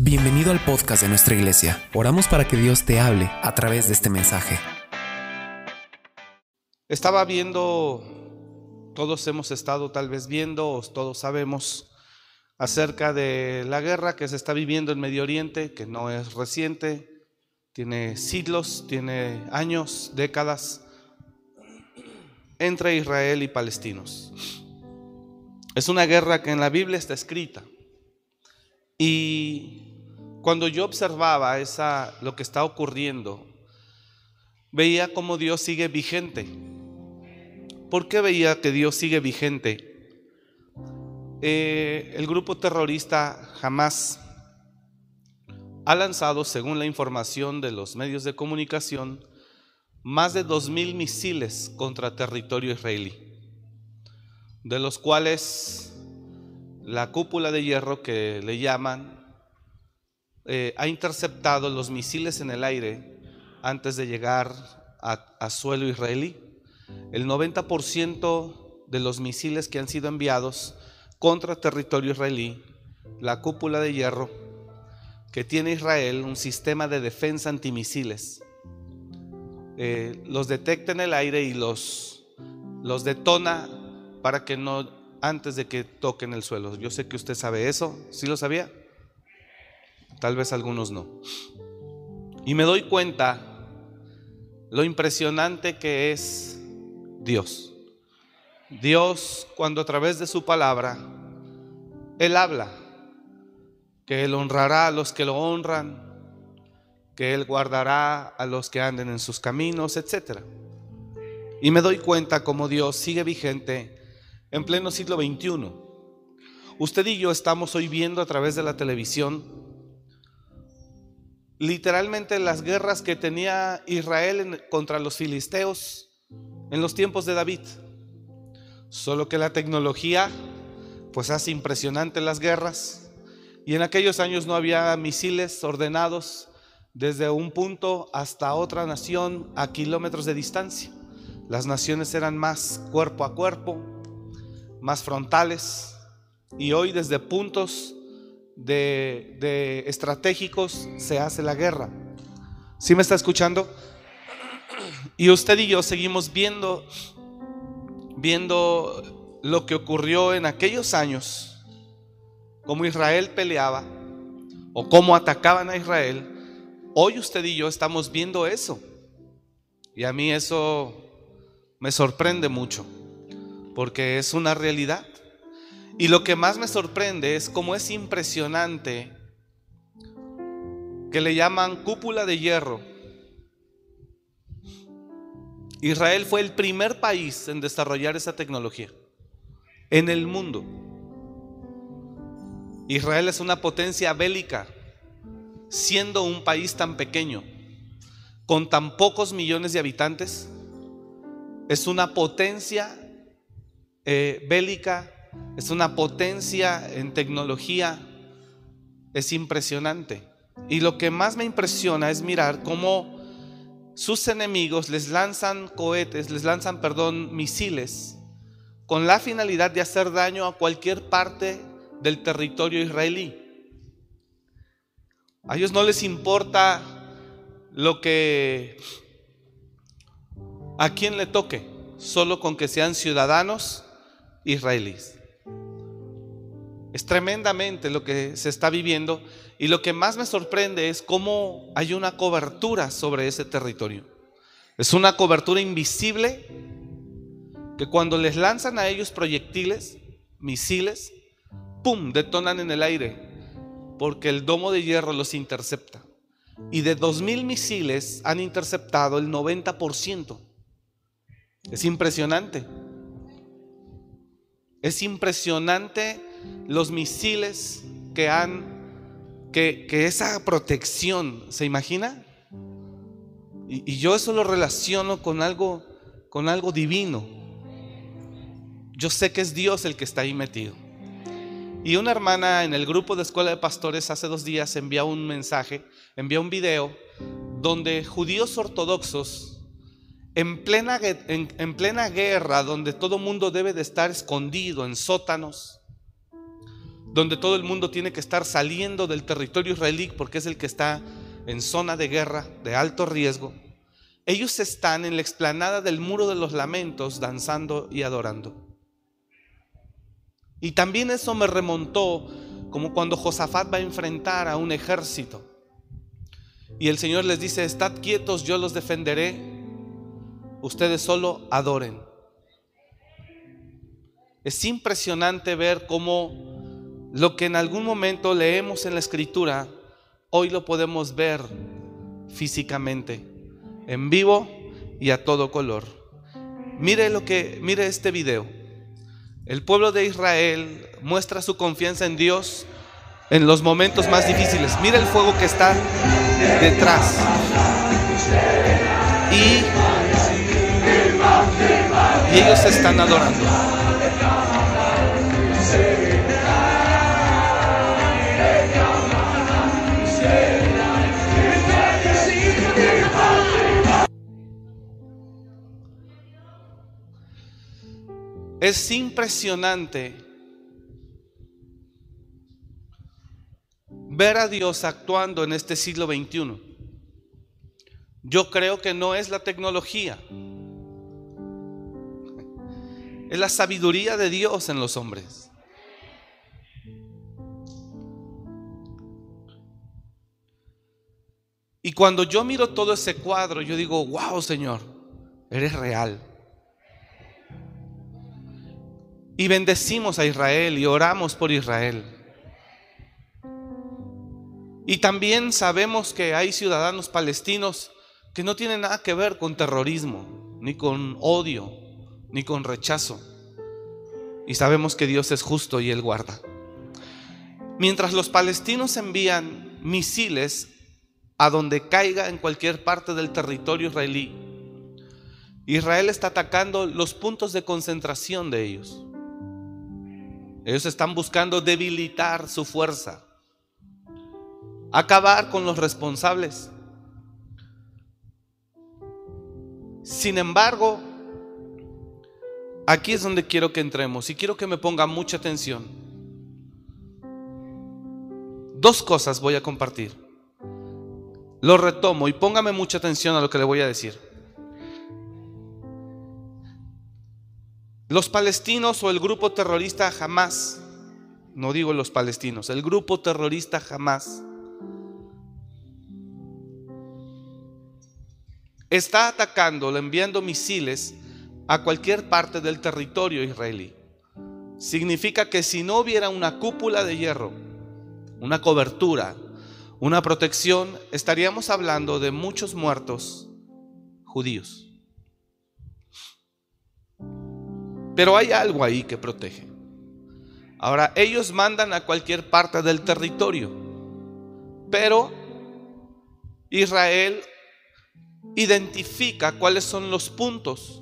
Bienvenido al podcast de nuestra iglesia. Oramos para que Dios te hable a través de este mensaje. Estaba viendo, todos hemos estado tal vez viendo, todos sabemos acerca de la guerra que se está viviendo en Medio Oriente, que no es reciente, tiene siglos, tiene años, décadas, entre Israel y palestinos. Es una guerra que en la Biblia está escrita. Y cuando yo observaba esa, lo que está ocurriendo, veía cómo Dios sigue vigente. ¿Por qué veía que Dios sigue vigente? Eh, el grupo terrorista jamás ha lanzado, según la información de los medios de comunicación, más de 2.000 misiles contra territorio israelí, de los cuales la cúpula de hierro que le llaman eh, ha interceptado los misiles en el aire antes de llegar a, suelo israelí. El 90% de los misiles que han sido enviados contra territorio israelí, la cúpula de hierro que tiene Israel, un sistema de defensa antimisiles, eh, los detecta en el aire y los, los detona para que no, antes de que toquen el suelo. Yo sé que usted sabe eso, ¿sí lo sabía? Tal vez algunos no. Y me doy cuenta lo impresionante que es Dios. Dios cuando a través de su palabra, Él habla, que Él honrará a los que lo honran, que Él guardará a los que anden en sus caminos, etc. Y me doy cuenta como Dios sigue vigente en pleno siglo XXI. Usted y yo estamos hoy viendo a través de la televisión literalmente las guerras que tenía Israel contra los filisteos en los tiempos de David. Solo que la tecnología pues hace impresionante las guerras y en aquellos años no había misiles ordenados desde un punto hasta otra nación a kilómetros de distancia. Las naciones eran más cuerpo a cuerpo, más frontales y hoy desde puntos de, estratégicos se hace la guerra. ¿Sí me está escuchando? Y usted y yo seguimos viendo, viendo lo que ocurrió en aquellos años, cómo Israel peleaba o cómo atacaban a Israel. Hoy usted y yo estamos viendo eso. Y a mí eso me sorprende mucho, porque es una realidad. Y lo que más me sorprende es cómo es impresionante que le llaman cúpula de hierro. Israel fue el primer país en desarrollar esa tecnología en el mundo. Israel es una potencia bélica, siendo un país tan pequeño, con tan pocos millones de habitantes. Es una potencia eh, bélica es una potencia en tecnología, es impresionante. Y lo que más me impresiona es mirar cómo sus enemigos les lanzan cohetes, les lanzan, perdón, misiles, con la finalidad de hacer daño a cualquier parte del territorio israelí. A ellos no les importa lo que a quien le toque, solo con que sean ciudadanos israelíes. Es tremendamente lo que se está viviendo y lo que más me sorprende es cómo hay una cobertura sobre ese territorio. Es una cobertura invisible que cuando les lanzan a ellos proyectiles, misiles, ¡pum!, detonan en el aire porque el domo de hierro los intercepta. Y de 2.000 misiles han interceptado el 90%. Es impresionante. Es impresionante los misiles que han, que, esa protección, ¿se imagina? Y, yo eso lo relaciono con algo, con algo divino. Yo sé que es Dios el que está ahí metido. Y una hermana en el grupo de escuela de pastores hace dos días envió un mensaje, envió un video donde judíos ortodoxos en plena, en plena guerra, donde todo mundo debe de estar escondido en sótanos, donde todo el mundo tiene que estar saliendo del territorio israelí porque es el que está en zona de guerra, de alto riesgo, ellos están en la explanada del muro de los lamentos danzando y adorando. Y también eso me remontó como cuando Josafat va a enfrentar a un ejército. Y el Señor les dice, estad quietos, yo los defenderé, ustedes solo adoren. Es impresionante ver cómo lo que en algún momento leemos en la escritura, hoy lo podemos ver físicamente, en vivo y a todo color. Mire lo que mire este video. El pueblo de Israel muestra su confianza en Dios en los momentos más difíciles. Mira el fuego que está detrás. Y, y ellos están adorando. Es impresionante ver a Dios actuando en este siglo XXI. Yo creo que no es la tecnología, es la sabiduría de Dios en los hombres. Y cuando yo miro todo ese cuadro, yo digo, wow Señor, eres real. Y bendecimos a Israel y oramos por Israel. Y también sabemos que hay ciudadanos palestinos que no tienen nada que ver con terrorismo, ni con odio, ni con rechazo. Y sabemos que Dios es justo y Él guarda. Mientras los palestinos envían misiles a donde caiga en cualquier parte del territorio israelí, Israel está atacando los puntos de concentración de ellos. Ellos están buscando debilitar su fuerza, acabar con los responsables. Sin embargo, aquí es donde quiero que entremos y quiero que me ponga mucha atención. Dos cosas voy a compartir. Lo retomo y póngame mucha atención a lo que le voy a decir. Los palestinos o el grupo terrorista jamás, no digo los palestinos, el grupo terrorista jamás está atacando, enviando misiles a cualquier parte del territorio israelí. Significa que si no hubiera una cúpula de hierro, una cobertura, una protección, estaríamos hablando de muchos muertos judíos. Pero hay algo ahí que protege. Ahora, ellos mandan a cualquier parte del territorio, pero Israel identifica cuáles son los puntos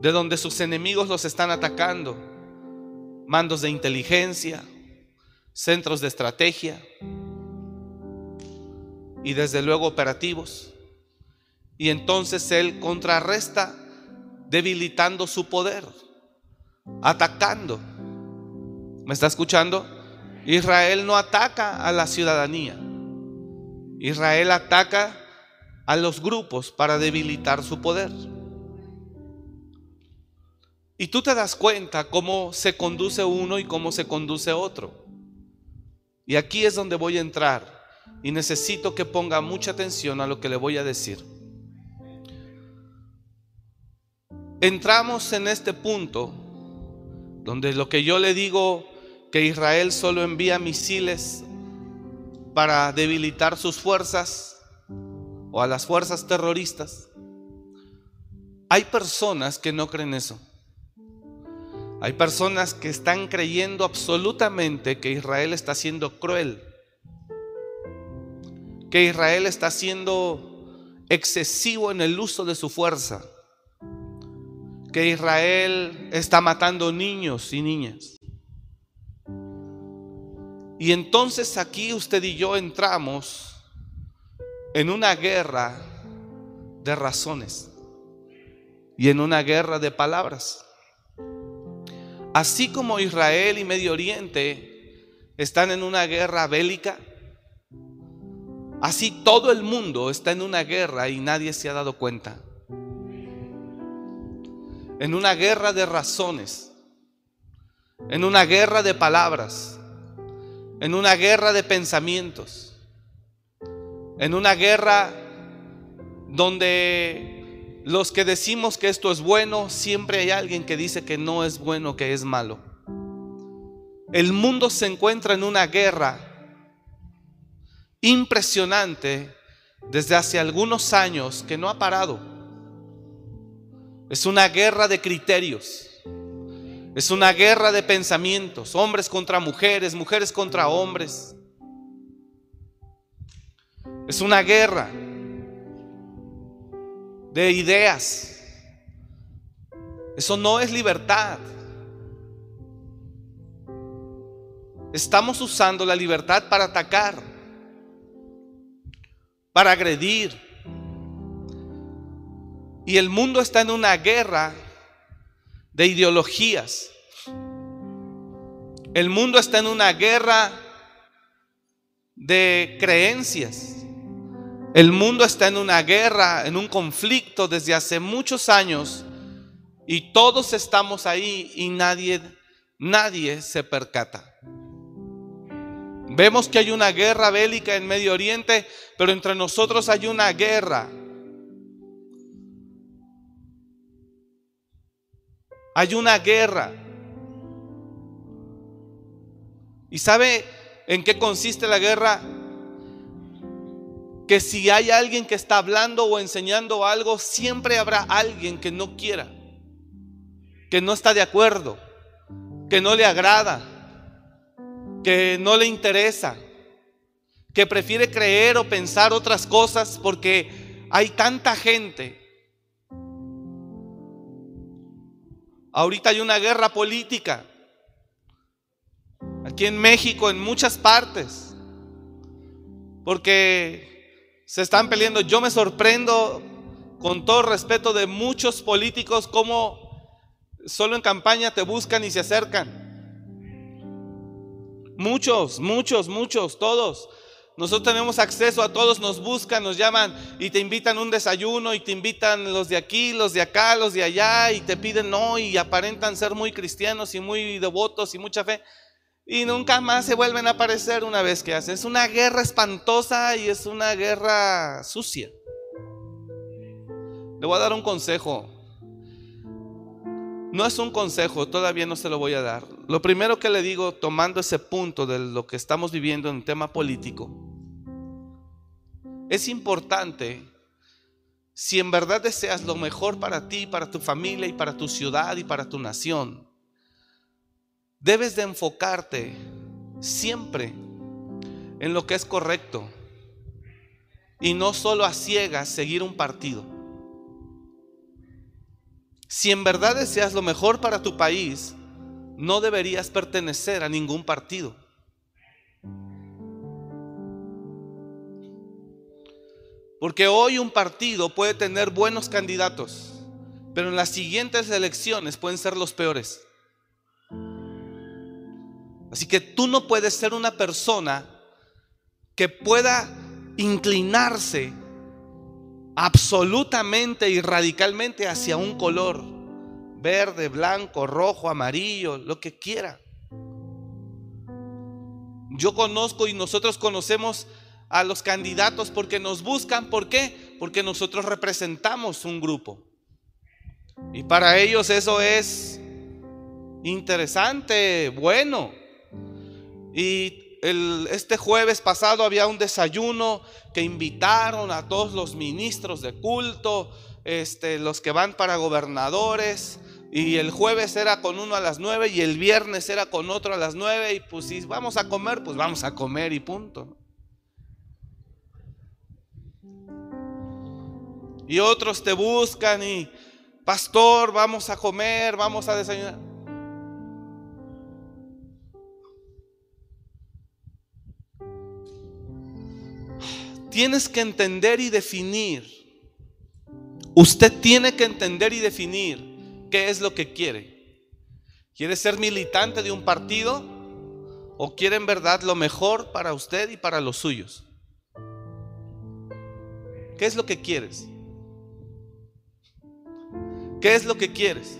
de donde sus enemigos los están atacando. Mandos de inteligencia, centros de estrategia y desde luego operativos. Y entonces él contrarresta debilitando su poder, atacando. ¿Me está escuchando? Israel no ataca a la ciudadanía. Israel ataca a los grupos para debilitar su poder. Y tú te das cuenta cómo se conduce uno y cómo se conduce otro. Y aquí es donde voy a entrar y necesito que ponga mucha atención a lo que le voy a decir. Entramos en este punto donde lo que yo le digo que Israel solo envía misiles para debilitar sus fuerzas o a las fuerzas terroristas. Hay personas que no creen eso. Hay personas que están creyendo absolutamente que Israel está siendo cruel, que Israel está siendo excesivo en el uso de su fuerza que Israel está matando niños y niñas. Y entonces aquí usted y yo entramos en una guerra de razones y en una guerra de palabras. Así como Israel y Medio Oriente están en una guerra bélica. Así todo el mundo está en una guerra y nadie se ha dado cuenta. En una guerra de razones, en una guerra de palabras, en una guerra de pensamientos, en una guerra donde los que decimos que esto es bueno, siempre hay alguien que dice que no es bueno, que es malo. El mundo se encuentra en una guerra impresionante desde hace algunos años que no ha parado. Es una guerra de criterios. Es una guerra de pensamientos, hombres contra mujeres, mujeres contra hombres. Es una guerra de ideas. Eso no es libertad. Estamos usando la libertad para atacar, para agredir. Y el mundo está en una guerra de ideologías. El mundo está en una guerra de creencias. El mundo está en una guerra, en un conflicto desde hace muchos años y todos estamos ahí y nadie nadie se percata. Vemos que hay una guerra bélica en Medio Oriente, pero entre nosotros hay una guerra. Hay una guerra. ¿Y sabe en qué consiste la guerra? Que si hay alguien que está hablando o enseñando algo, siempre habrá alguien que no quiera, que no está de acuerdo, que no le agrada que no le interesa, que prefiere creer o pensar otras cosas porque hay tanta gente. Ahorita hay una guerra política. Aquí en México, en muchas partes. Porque se están peleando. Yo me sorprendo con todo respeto de muchos políticos como solo en campaña te buscan y se acercan. Muchos, muchos, muchos, todos. Nosotros tenemos acceso a todos, nos buscan, nos llaman y te invitan un desayuno y te invitan los de aquí, los de acá, los de allá y te piden no y aparentan ser muy cristianos y muy devotos y mucha fe y nunca más se vuelven a aparecer una vez que hacen. Es una guerra espantosa y es una guerra sucia. Le voy a dar un consejo. No es un consejo, todavía no se lo voy a dar. Lo primero que le digo, tomando ese punto de lo que estamos viviendo en tema político, es importante, si en verdad deseas lo mejor para ti, para tu familia y para tu ciudad y para tu nación, debes de enfocarte siempre en lo que es correcto y no solo a ciegas seguir un partido. Si en verdad deseas lo mejor para tu país, no deberías pertenecer a ningún partido. Porque hoy un partido puede tener buenos candidatos, pero en las siguientes elecciones pueden ser los peores. Así que tú no puedes ser una persona que pueda inclinarse absolutamente y radicalmente hacia un color verde, blanco, rojo, amarillo, lo que quiera. Yo conozco y nosotros conocemos a los candidatos porque nos buscan. ¿Por qué? Porque nosotros representamos un grupo. Y para ellos eso es interesante, bueno. Y este jueves pasado había un desayuno que invitaron a todos los ministros de culto, este, los que van para gobernadores, y el jueves era con uno a las nueve y el viernes era con otro a las nueve y pues si vamos a comer, pues vamos a comer y punto. Y otros te buscan y, pastor, vamos a comer, vamos a desayunar. Tienes que entender y definir. Usted tiene que entender y definir ¿Qué es lo que quiere? ¿Quiere ser militante de un partido? ¿O quiere en verdad lo mejor para usted y para los suyos? ¿Qué es lo que quieres? ¿Qué es lo que quieres?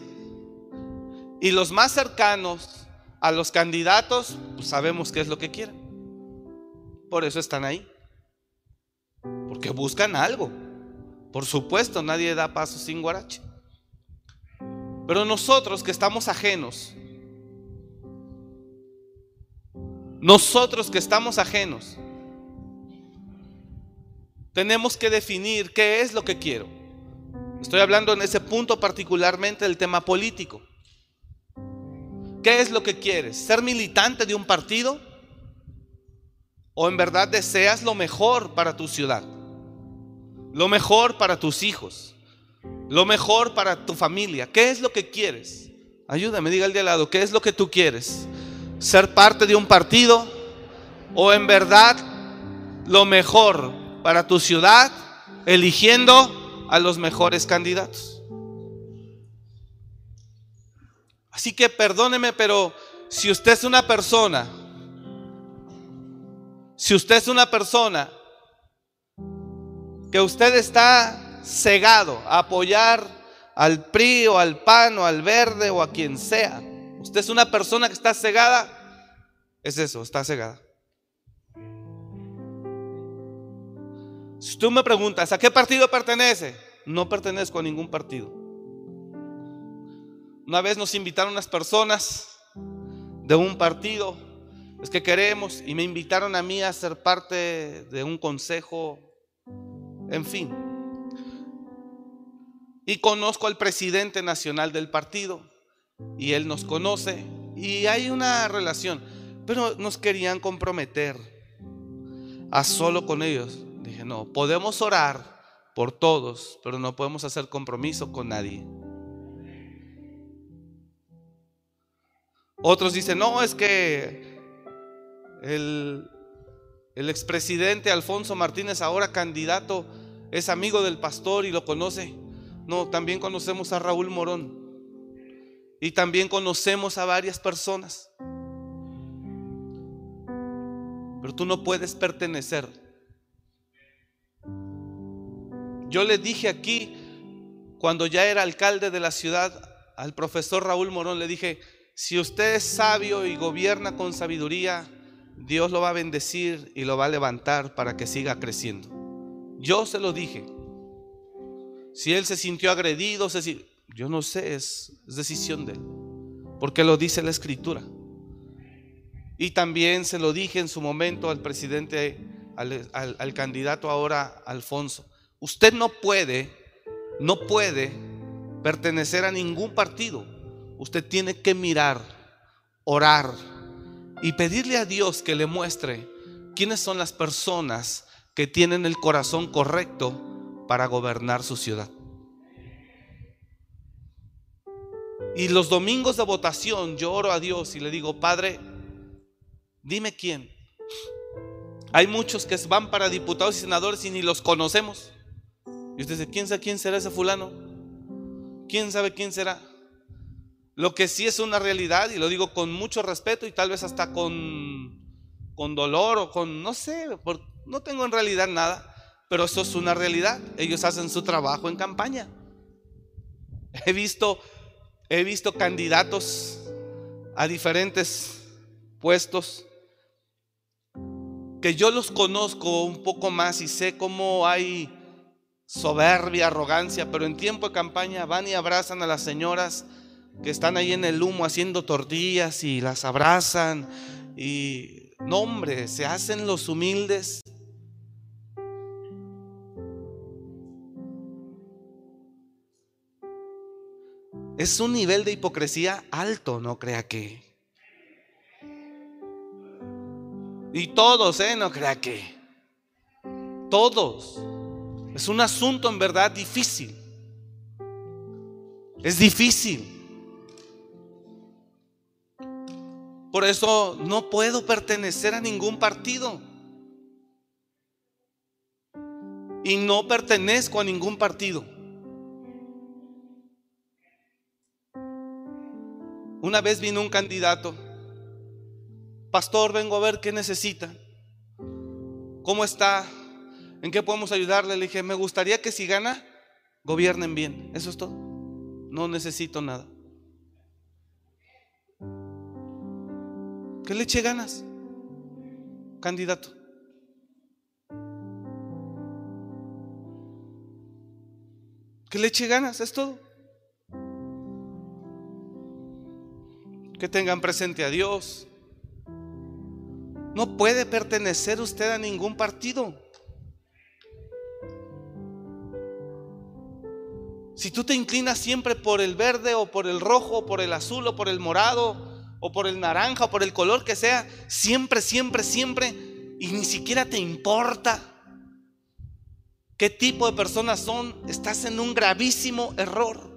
Y los más cercanos a los candidatos, pues sabemos qué es lo que quieren. Por eso están ahí. Porque buscan algo. Por supuesto, nadie da paso sin guarache. Pero nosotros que estamos ajenos, nosotros que estamos ajenos, tenemos que definir qué es lo que quiero. Estoy hablando en ese punto particularmente del tema político. ¿Qué es lo que quieres? ¿Ser militante de un partido? ¿O en verdad deseas lo mejor para tu ciudad? Lo mejor para tus hijos. Lo mejor para tu familia. ¿Qué es lo que quieres? Ayúdame, diga al de al lado, ¿qué es lo que tú quieres? ¿Ser parte de un partido? ¿O en verdad lo mejor para tu ciudad eligiendo a los mejores candidatos? Así que perdóneme, pero si usted es una persona, si usted es una persona que usted está cegado a apoyar al PRI o al PAN o al Verde o a quien sea, usted es una persona que está cegada, es eso, está cegada. Si tú me preguntas, ¿a qué partido pertenece? No pertenezco a ningún partido. Una vez nos invitaron unas personas de un partido, es que queremos, y me invitaron a mí a ser parte de un consejo, en fin. Y conozco al presidente nacional del partido, y él nos conoce, y hay una relación, pero nos querían comprometer a solo con ellos. Dije, no, podemos orar por todos, pero no podemos hacer compromiso con nadie. Otros dicen, no, es que el, expresidente Alfonso Martínez, ahora candidato, es amigo del pastor y lo conoce. No, también conocemos a Raúl Morón. Y también conocemos a varias personas. Pero tú no puedes pertenecer. Yo le dije aquí, cuando ya era alcalde de la ciudad, al profesor Raúl Morón, le dije, si usted es sabio y gobierna con sabiduría, Dios lo va a bendecir y lo va a levantar para que siga creciendo. Yo se lo dije. Si él se sintió agredido, yo no sé, es, decisión de él. Porque lo dice la escritura. Y también se lo dije en su momento al presidente, al, al candidato ahora, Alfonso. Usted no puede, no puede pertenecer a ningún partido usted tiene que mirar, orar y pedirle a Dios que le muestre quiénes son las personas que tienen el corazón correcto para gobernar su ciudad. Y los domingos de votación yo oro a Dios y le digo, Padre, dime quién. Hay muchos que van para diputados y senadores y ni los conocemos. Y usted dice, ¿quién sabe quién será ese fulano? ¿Quién sabe quién será? Lo que sí es una realidad, y lo digo con mucho respeto y tal vez hasta con, con dolor o con, no sé, no tengo en realidad nada, pero eso es una realidad. Ellos hacen su trabajo en campaña. He visto, he visto candidatos a diferentes puestos que yo los conozco un poco más y sé cómo hay soberbia, arrogancia, pero en tiempo de campaña van y abrazan a las señoras que están ahí en el humo haciendo tortillas y las abrazan y no hombre, se hacen los humildes. Es un nivel de hipocresía alto, no crea que. Y todos, ¿eh? No crea que. Todos. Es un asunto en verdad difícil. Es difícil. Por eso no puedo pertenecer a ningún partido. Y no pertenezco a ningún partido. Una vez vino un candidato Pastor, vengo a ver qué necesita. ¿Cómo está? ¿En qué podemos ayudarle? Le dije, me gustaría que si gana, gobiernen bien. Eso es todo. No necesito nada. ¿Qué le ganas? Candidato. Que le eche ganas, es todo. Que tengan presente a Dios. No puede pertenecer usted a ningún partido. Si tú te inclinas siempre por el verde o por el rojo o por el azul o por el morado o por el naranja o por el color que sea, siempre, siempre, siempre, y ni siquiera te importa qué tipo de personas son, estás en un gravísimo error.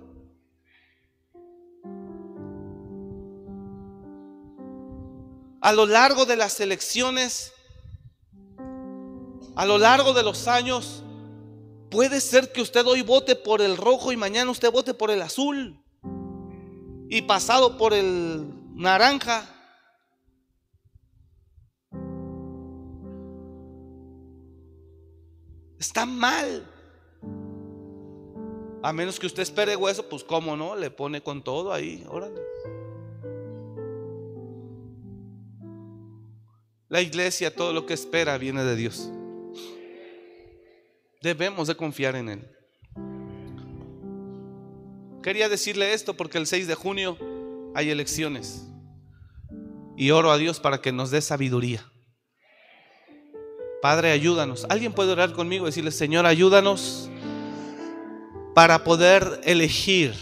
A lo largo de las elecciones, a lo largo de los años, Puede ser que usted hoy vote por el rojo y mañana usted vote por el azul. Y pasado por el naranja. Está mal. A menos que usted espere hueso, pues cómo no, le pone con todo ahí, órale. La iglesia, todo lo que espera viene de Dios. Debemos de confiar en Él. Quería decirle esto porque el 6 de junio hay elecciones. Y oro a Dios para que nos dé sabiduría. Padre, ayúdanos. ¿Alguien puede orar conmigo y decirle, Señor, ayúdanos para poder elegir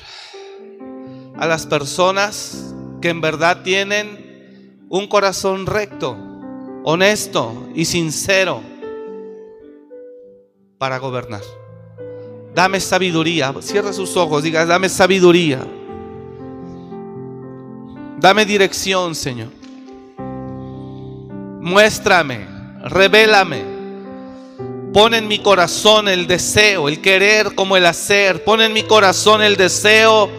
a las personas que en verdad tienen un corazón recto, honesto y sincero para gobernar. Dame sabiduría. Cierra sus ojos, diga, dame sabiduría. Dame dirección, Señor. Muéstrame, revélame. Pon en mi corazón el deseo, el querer como el hacer. Pon en mi corazón el deseo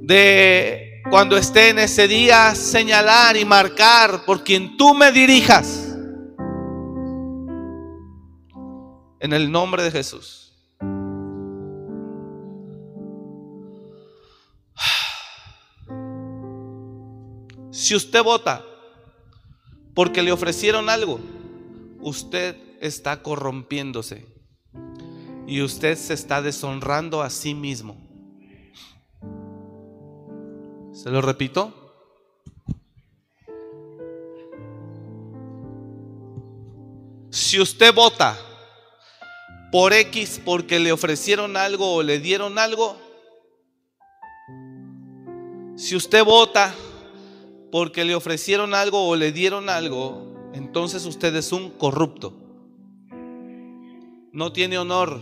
de cuando esté en ese día señalar y marcar por quien tú me dirijas. En el nombre de Jesús. Si usted vota porque le ofrecieron algo, usted está corrompiéndose y usted se está deshonrando a sí mismo. ¿Se lo repito? Si usted vota por X porque le ofrecieron algo o le dieron algo, si usted vota porque le ofrecieron algo o le dieron algo, entonces usted es un corrupto. No tiene honor.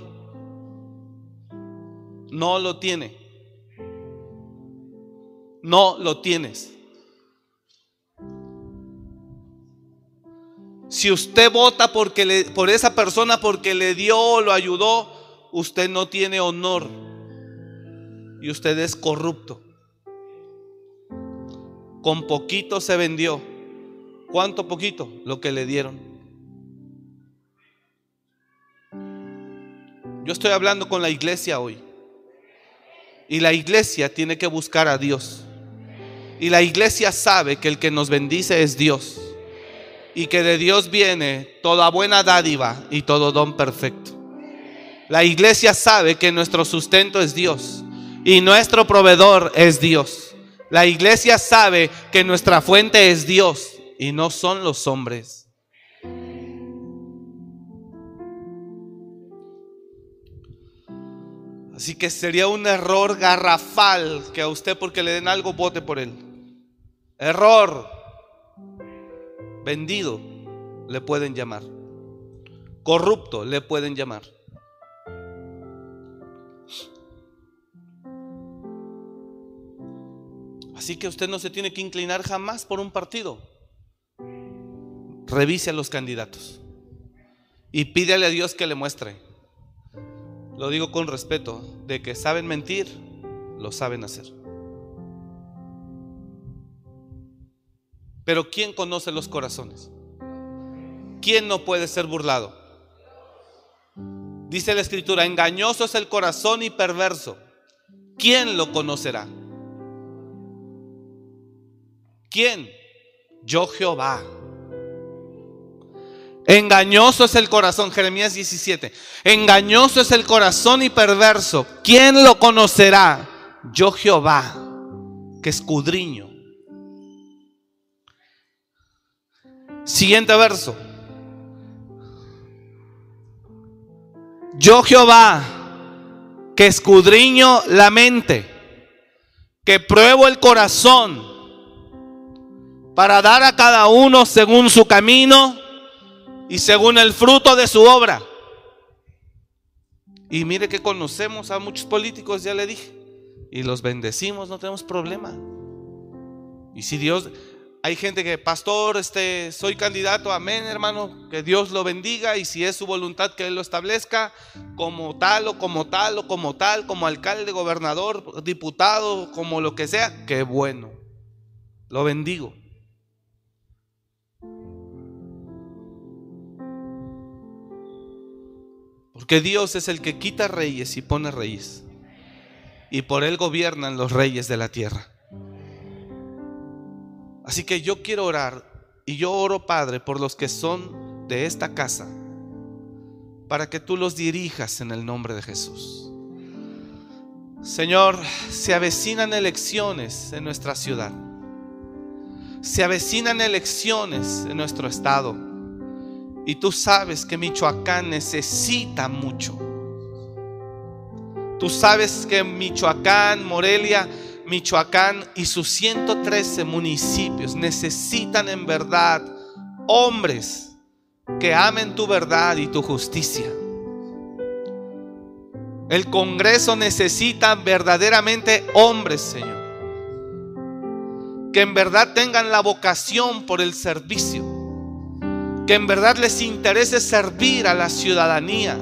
No lo tiene. No lo tienes. Si usted vota porque le, por esa persona porque le dio o lo ayudó, usted no tiene honor y usted es corrupto. Con poquito se vendió. ¿Cuánto poquito? Lo que le dieron. Yo estoy hablando con la iglesia hoy. Y la iglesia tiene que buscar a Dios. Y la iglesia sabe que el que nos bendice es Dios y que de Dios viene toda buena dádiva y todo don perfecto. La iglesia sabe que nuestro sustento es Dios y nuestro proveedor es Dios. La iglesia sabe que nuestra fuente es Dios y no son los hombres. Así que sería un error garrafal que a usted porque le den algo vote por él. Error vendido, le pueden llamar. Corrupto, le pueden llamar. Así que usted no se tiene que inclinar jamás por un partido. Revise a los candidatos y pídele a Dios que le muestre. Lo digo con respeto, de que saben mentir, lo saben hacer. Pero ¿quién conoce los corazones? ¿Quién no puede ser burlado? Dice la escritura, engañoso es el corazón y perverso. ¿Quién lo conocerá? ¿Quién? Yo Jehová. Engañoso es el corazón, Jeremías 17. Engañoso es el corazón y perverso. ¿Quién lo conocerá? Yo Jehová, que escudriño. Siguiente verso. Yo Jehová, que escudriño la mente, que pruebo el corazón, para dar a cada uno según su camino y según el fruto de su obra. Y mire que conocemos a muchos políticos, ya le dije, y los bendecimos, no tenemos problema. Y si Dios, hay gente que, pastor, este, soy candidato, amén, hermano, que Dios lo bendiga y si es su voluntad que Él lo establezca, como tal o como tal o como tal, como alcalde, gobernador, diputado, como lo que sea, qué bueno, lo bendigo. Porque Dios es el que quita reyes y pone reyes. Y por Él gobiernan los reyes de la tierra. Así que yo quiero orar y yo oro, Padre, por los que son de esta casa, para que tú los dirijas en el nombre de Jesús. Señor, se avecinan elecciones en nuestra ciudad. Se avecinan elecciones en nuestro estado. Y tú sabes que Michoacán necesita mucho. Tú sabes que Michoacán, Morelia, Michoacán y sus 113 municipios necesitan en verdad hombres que amen tu verdad y tu justicia. El Congreso necesita verdaderamente hombres, Señor, que en verdad tengan la vocación por el servicio, que en verdad les interese servir a la ciudadanía,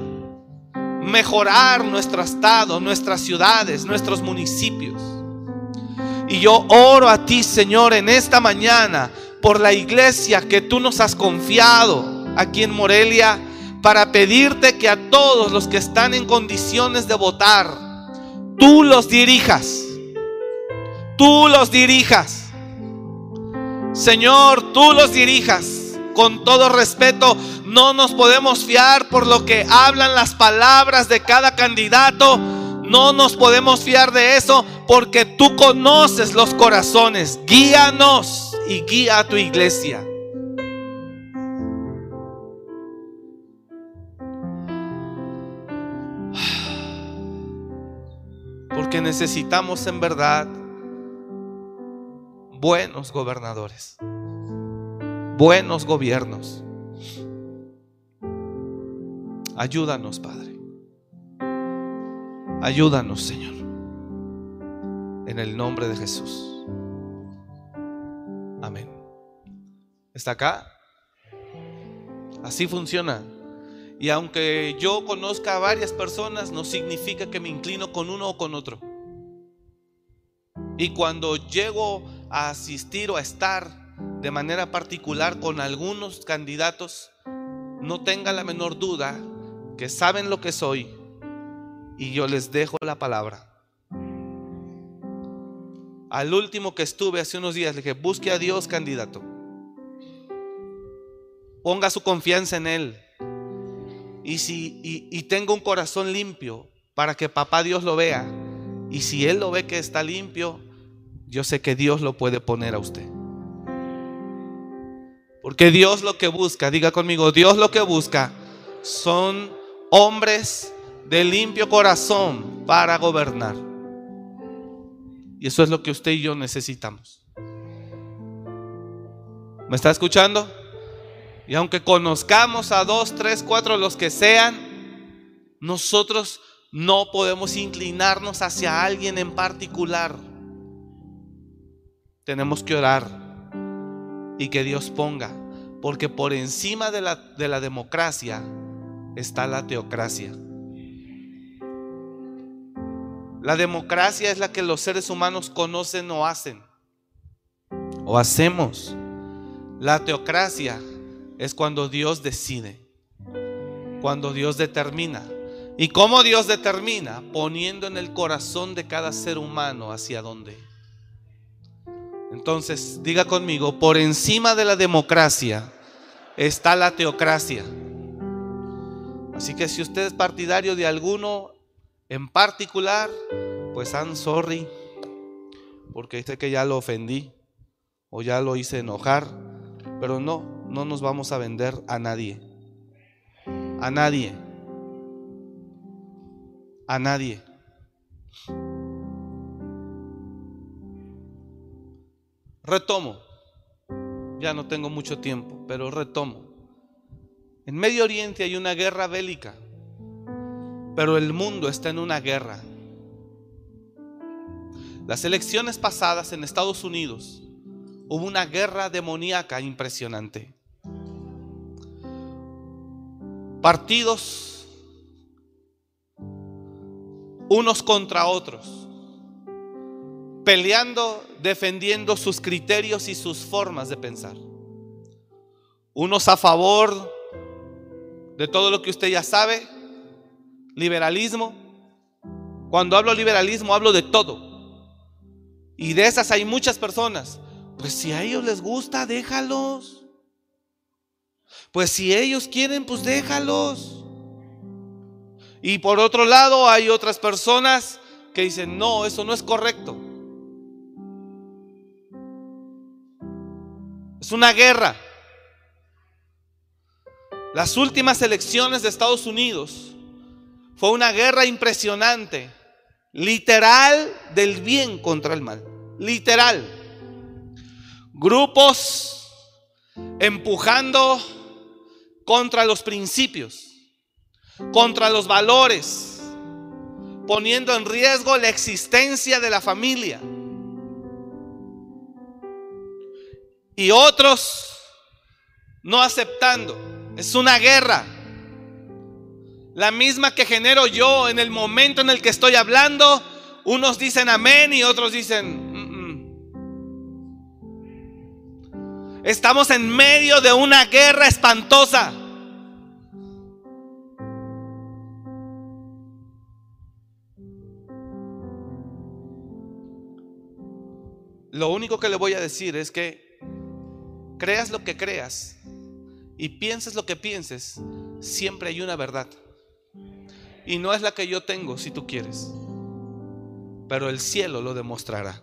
mejorar nuestro estado, nuestras ciudades, nuestros municipios. Y yo oro a ti, Señor, en esta mañana por la iglesia que tú nos has confiado aquí en Morelia para pedirte que a todos los que están en condiciones de votar, tú los dirijas. Tú los dirijas. Señor, tú los dirijas. Con todo respeto, no nos podemos fiar por lo que hablan las palabras de cada candidato no nos podemos fiar de eso porque tú conoces los corazones. Guíanos y guía a tu iglesia. Porque necesitamos en verdad buenos gobernadores, buenos gobiernos. Ayúdanos, Padre. Ayúdanos, Señor. En el nombre de Jesús. Amén. ¿Está acá? Así funciona. Y aunque yo conozca a varias personas, no significa que me inclino con uno o con otro. Y cuando llego a asistir o a estar de manera particular con algunos candidatos, no tenga la menor duda que saben lo que soy y yo les dejo la palabra. Al último que estuve hace unos días le dije, busque a Dios candidato. Ponga su confianza en Él. Y, si, y, tenga un corazón limpio para que papá Dios lo vea. Y si Él lo ve que está limpio, yo sé que Dios lo puede poner a usted. Porque Dios lo que busca, diga conmigo, Dios lo que busca son hombres de limpio corazón para gobernar. Y eso es lo que usted y yo necesitamos. ¿Me está escuchando? Y aunque conozcamos a dos, tres, cuatro, los que sean, nosotros no podemos inclinarnos hacia alguien en particular. Tenemos que orar y que Dios ponga, porque por encima de la, de la democracia está la teocracia. La democracia es la que los seres humanos conocen o hacen. O hacemos. La teocracia es cuando Dios decide, cuando Dios determina. ¿Y cómo Dios determina? Poniendo en el corazón de cada ser humano hacia dónde. Entonces, diga conmigo, por encima de la democracia está la teocracia. Así que si usted es partidario de alguno en particular, pues I'm sorry, porque sé que ya lo ofendí o ya lo hice enojar, pero no, no nos vamos a vender a nadie. A nadie. A nadie. Retomo. Ya no tengo mucho tiempo, pero retomo. En Medio Oriente hay una guerra bélica, pero el mundo está en una guerra. Las elecciones pasadas en Estados Unidos hubo una guerra demoníaca impresionante. Partidos unos contra otros, peleando, defendiendo sus criterios y sus formas de pensar. Unos a favor de todo lo que usted ya sabe, liberalismo. Cuando hablo liberalismo hablo de todo. Y de esas hay muchas personas. Pues si a ellos les gusta, déjalos. Pues si ellos quieren, pues déjalos. Y por otro lado hay otras personas que dicen, no, eso no es correcto. Es una guerra. Las últimas elecciones de Estados Unidos fue una guerra impresionante, literal del bien contra el mal, literal. Grupos empujando contra los principios, contra los valores, poniendo en riesgo la existencia de la familia. Y otros no aceptando. Es una guerra. La misma que genero yo en el momento en el que estoy hablando. Unos dicen amén y otros dicen... Estamos en medio de una guerra espantosa. Lo único que le voy a decir es que creas lo que creas, y pienses lo que pienses, siempre hay una verdad. Y no es la que yo tengo si tú quieres, pero el cielo lo demostrará.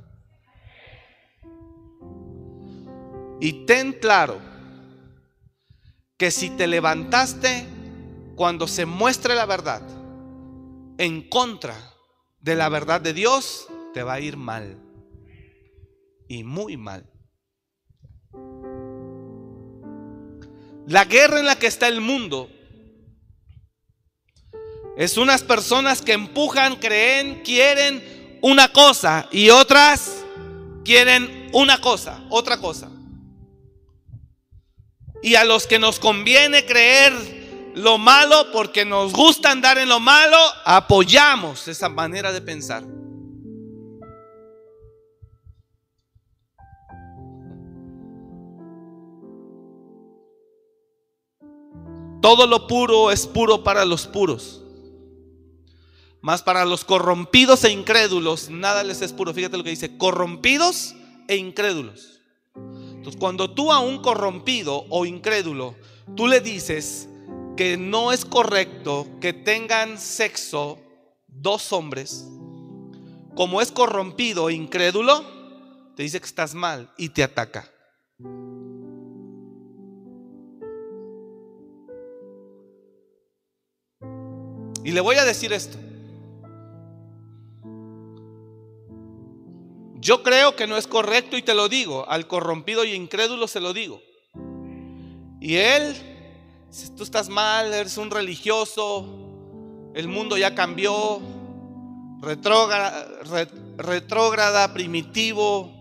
Y ten claro que si te levantaste cuando se muestre la verdad en contra de la verdad de Dios, te va a ir mal. Y muy mal. La guerra en la que está el mundo es unas personas que empujan, creen, quieren una cosa y otras quieren una cosa, otra cosa. Y a los que nos conviene creer lo malo porque nos gusta andar en lo malo, apoyamos esa manera de pensar. Todo lo puro es puro para los puros. Mas para los corrompidos e incrédulos, nada les es puro. Fíjate lo que dice, corrompidos e incrédulos. Entonces, cuando tú a un corrompido o incrédulo, tú le dices que no es correcto que tengan sexo dos hombres, como es corrompido e incrédulo, te dice que estás mal y te ataca. Y le voy a decir esto. Yo creo que no es correcto y te lo digo. Al corrompido y incrédulo se lo digo. Y él, si tú estás mal, eres un religioso, el mundo ya cambió, retrógrada, primitivo,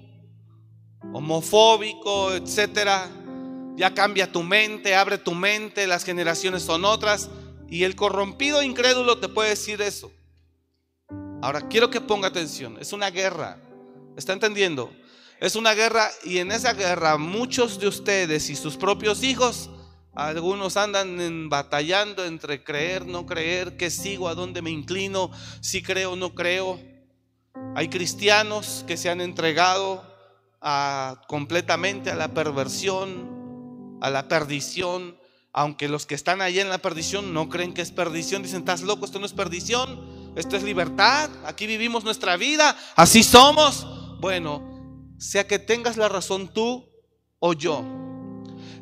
homofóbico, etcétera. Ya cambia tu mente, abre tu mente, las generaciones son otras. Y el corrompido incrédulo te puede decir eso. Ahora quiero que ponga atención, es una guerra. ¿Está entendiendo? Es una guerra y en esa guerra muchos de ustedes y sus propios hijos, algunos andan batallando entre creer, no creer, qué sigo, a dónde me inclino, si creo, no creo. Hay cristianos que se han entregado a, completamente a la perversión, a la perdición, aunque los que están ahí en la perdición no creen que es perdición, dicen, estás loco, esto no es perdición, esto es libertad, aquí vivimos nuestra vida, así somos. Bueno, sea que tengas la razón tú o yo,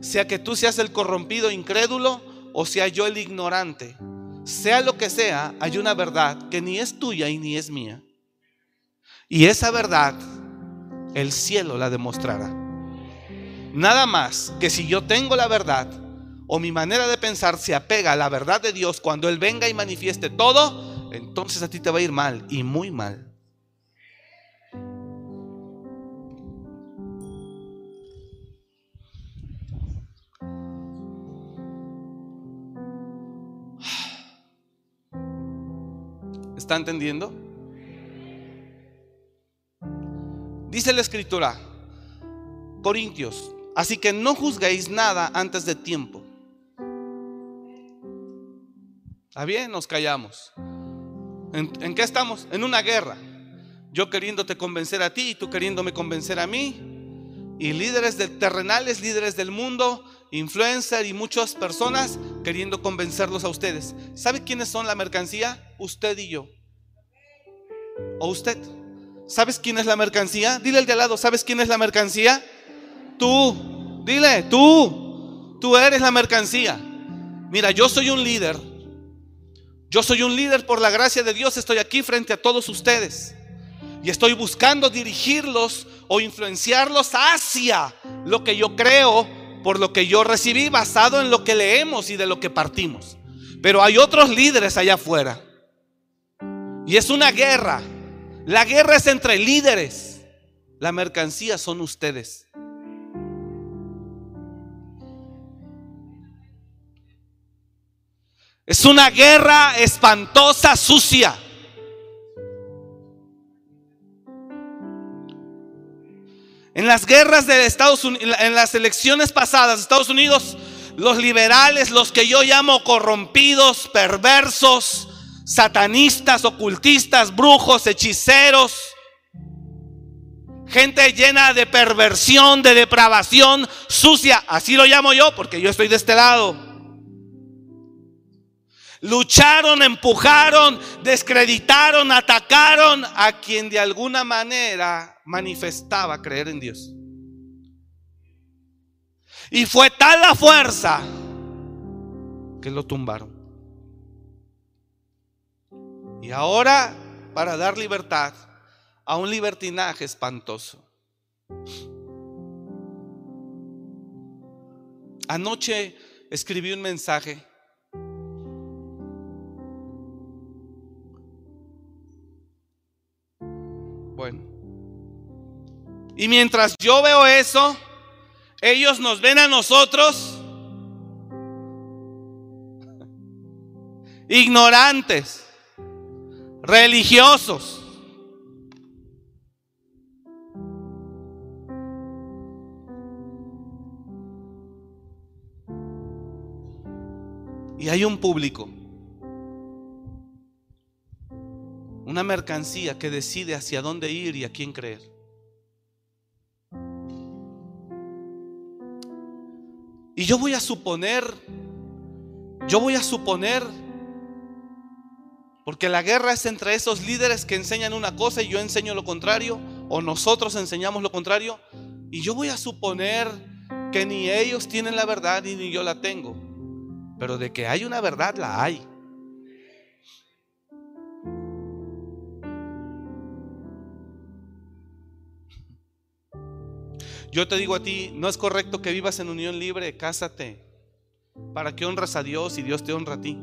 sea que tú seas el corrompido incrédulo o sea yo el ignorante, sea lo que sea, hay una verdad que ni es tuya y ni es mía. Y esa verdad el cielo la demostrará. Nada más que si yo tengo la verdad o mi manera de pensar se apega a la verdad de Dios cuando Él venga y manifieste todo, entonces a ti te va a ir mal y muy mal. ¿Está entendiendo? Dice la escritura, Corintios, así que no juzguéis nada antes de tiempo. ¿Está bien? Nos callamos. ¿En, ¿En, qué estamos? En una guerra. Yo queriéndote convencer a ti y tú queriéndome convencer a mí. Y líderes de, terrenales, líderes del mundo, influencer y muchas personas queriendo convencerlos a ustedes. ¿Sabe quiénes son la mercancía? Usted y yo. ¿O usted? ¿Sabes quién es la mercancía? Dile al de al lado, ¿sabes quién es la mercancía? Tú. Dile, tú. Tú eres la mercancía. Mira, yo soy un líder. Yo soy un líder por la gracia de Dios. Estoy aquí frente a todos ustedes. Y estoy buscando dirigirlos o influenciarlos hacia lo que yo creo, por lo que yo recibí, basado en lo que leemos y de lo que partimos. Pero hay otros líderes allá afuera. Y es una guerra la guerra es entre líderes. La mercancía son ustedes. Es una guerra espantosa, sucia. En las guerras de Estados Unidos, en las elecciones pasadas Estados Unidos, los liberales, los que yo llamo corrompidos, perversos, satanistas, ocultistas, brujos, hechiceros, gente llena de perversión, de depravación, sucia, así lo llamo yo porque yo estoy de este lado. Lucharon, empujaron, descreditaron, atacaron a quien de alguna manera manifestaba creer en Dios. Y fue tal la fuerza que lo tumbaron. Y ahora, para dar libertad a un libertinaje espantoso. Anoche escribí un mensaje. Y mientras yo veo eso, ellos nos ven a nosotros ignorantes religiosos. Y hay un público, una mercancía que decide hacia dónde ir y a quién creer. Y yo voy a suponer, yo voy a suponer porque la guerra es entre esos líderes que enseñan una cosa y yo enseño lo contrario, o nosotros enseñamos lo contrario. Y yo voy a suponer que ni ellos tienen la verdad y ni yo la tengo. Pero de que hay una verdad, la hay. Yo te digo a ti, no es correcto que vivas en unión libre, cásate, para que honras a Dios y Dios te honra a ti.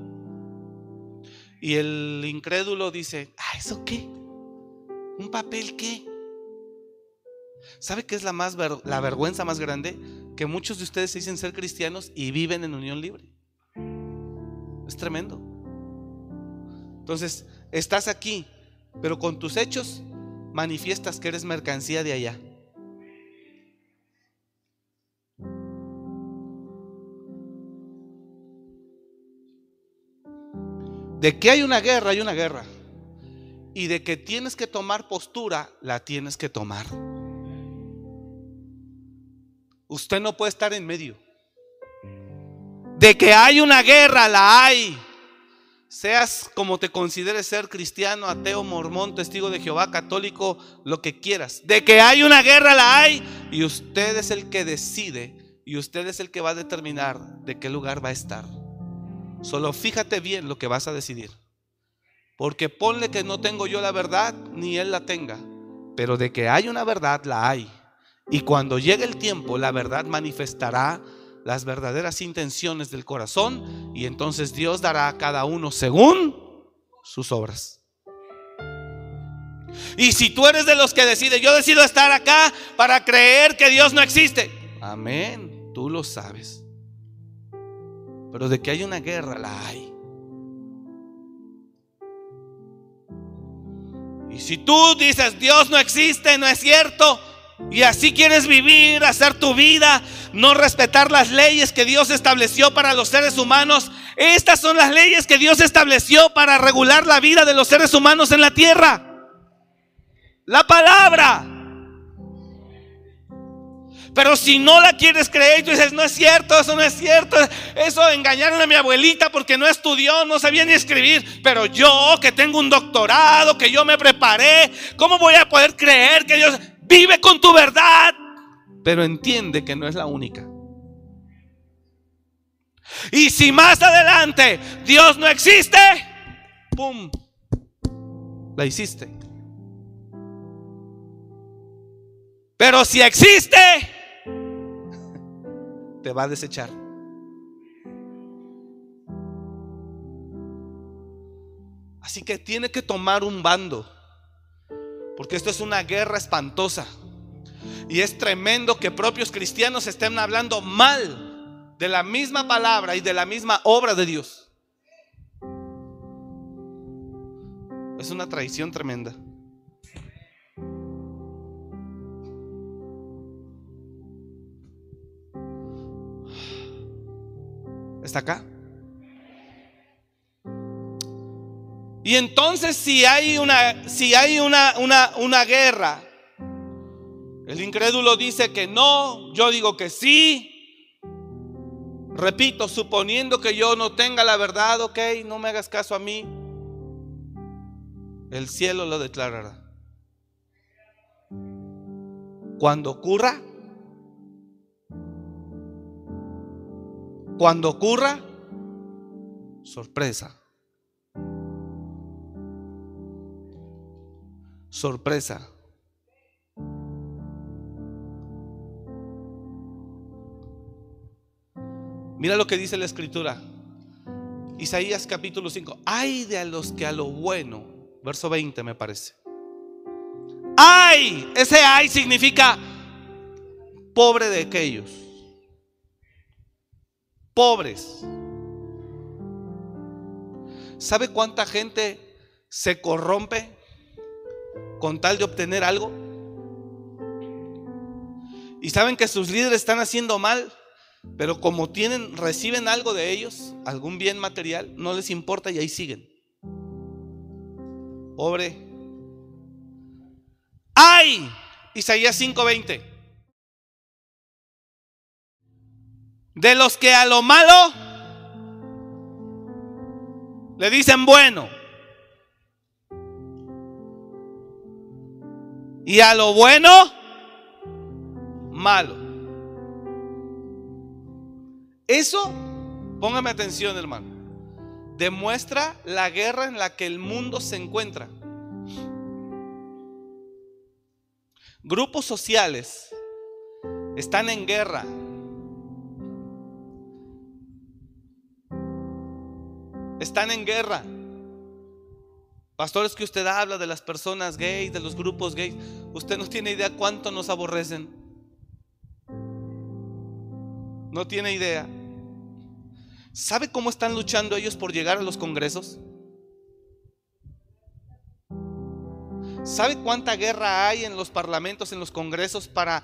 Y el incrédulo dice, ah, ¿eso qué? ¿Un papel qué? ¿Sabe qué es la, más la vergüenza más grande? Que muchos de ustedes se dicen ser cristianos y viven en unión libre. Es tremendo. Entonces, estás aquí, pero con tus hechos manifiestas que eres mercancía de allá. De que hay una guerra, hay una guerra. Y de que tienes que tomar postura, la tienes que tomar. Usted no puede estar en medio. De que hay una guerra, la hay. Seas como te consideres ser cristiano, ateo, mormón, testigo de Jehová, católico, lo que quieras. De que hay una guerra, la hay. Y usted es el que decide y usted es el que va a determinar de qué lugar va a estar. Solo fíjate bien lo que vas a decidir. Porque ponle que no tengo yo la verdad, ni él la tenga. Pero de que hay una verdad, la hay. Y cuando llegue el tiempo, la verdad manifestará las verdaderas intenciones del corazón y entonces Dios dará a cada uno según sus obras. Y si tú eres de los que decide, yo decido estar acá para creer que Dios no existe. Amén, tú lo sabes. Pero de que hay una guerra, la hay. Y si tú dices, Dios no existe, no es cierto, y así quieres vivir, hacer tu vida, no respetar las leyes que Dios estableció para los seres humanos. Estas son las leyes que Dios estableció para regular la vida de los seres humanos en la tierra. La palabra. Pero si no la quieres creer, tú dices, no es cierto, eso no es cierto. Eso engañaron a mi abuelita porque no estudió, no sabía ni escribir. Pero yo que tengo un doctorado, que yo me preparé, ¿cómo voy a poder creer que Dios... Vive con tu verdad, pero entiende que no es la única. Y si más adelante Dios no existe, ¡pum! La hiciste. Pero si existe, te va a desechar. Así que tiene que tomar un bando. Porque esto es una guerra espantosa. Y es tremendo que propios cristianos estén hablando mal de la misma palabra y de la misma obra de Dios. Es una traición tremenda. ¿Está acá? Y entonces si hay una, si hay una, una, una guerra, el incrédulo dice que no, yo digo que sí. Repito, suponiendo que yo no tenga la verdad, ok, no me hagas caso a mí. El cielo lo declarará. Cuando ocurra, cuando ocurra, sorpresa. sorpresa. Mira lo que dice la escritura. Isaías capítulo 5. Ay de a los que a lo bueno, verso 20 me parece. Ay, ese ay significa pobre de aquellos. Pobres. ¿Sabe cuánta gente se corrompe con tal de obtener algo. Y saben que sus líderes están haciendo mal, pero como tienen, reciben algo de ellos, algún bien material, no les importa y ahí siguen. Pobre. ¡Ay! Isaías 5:20. De los que a lo malo le dicen bueno. Y a lo bueno, malo. Eso, póngame atención hermano, demuestra la guerra en la que el mundo se encuentra. Grupos sociales están en guerra. Están en guerra. Pastores que usted habla de las personas gays, de los grupos gays, usted no tiene idea cuánto nos aborrecen. No tiene idea. ¿Sabe cómo están luchando ellos por llegar a los congresos? ¿Sabe cuánta guerra hay en los parlamentos, en los congresos para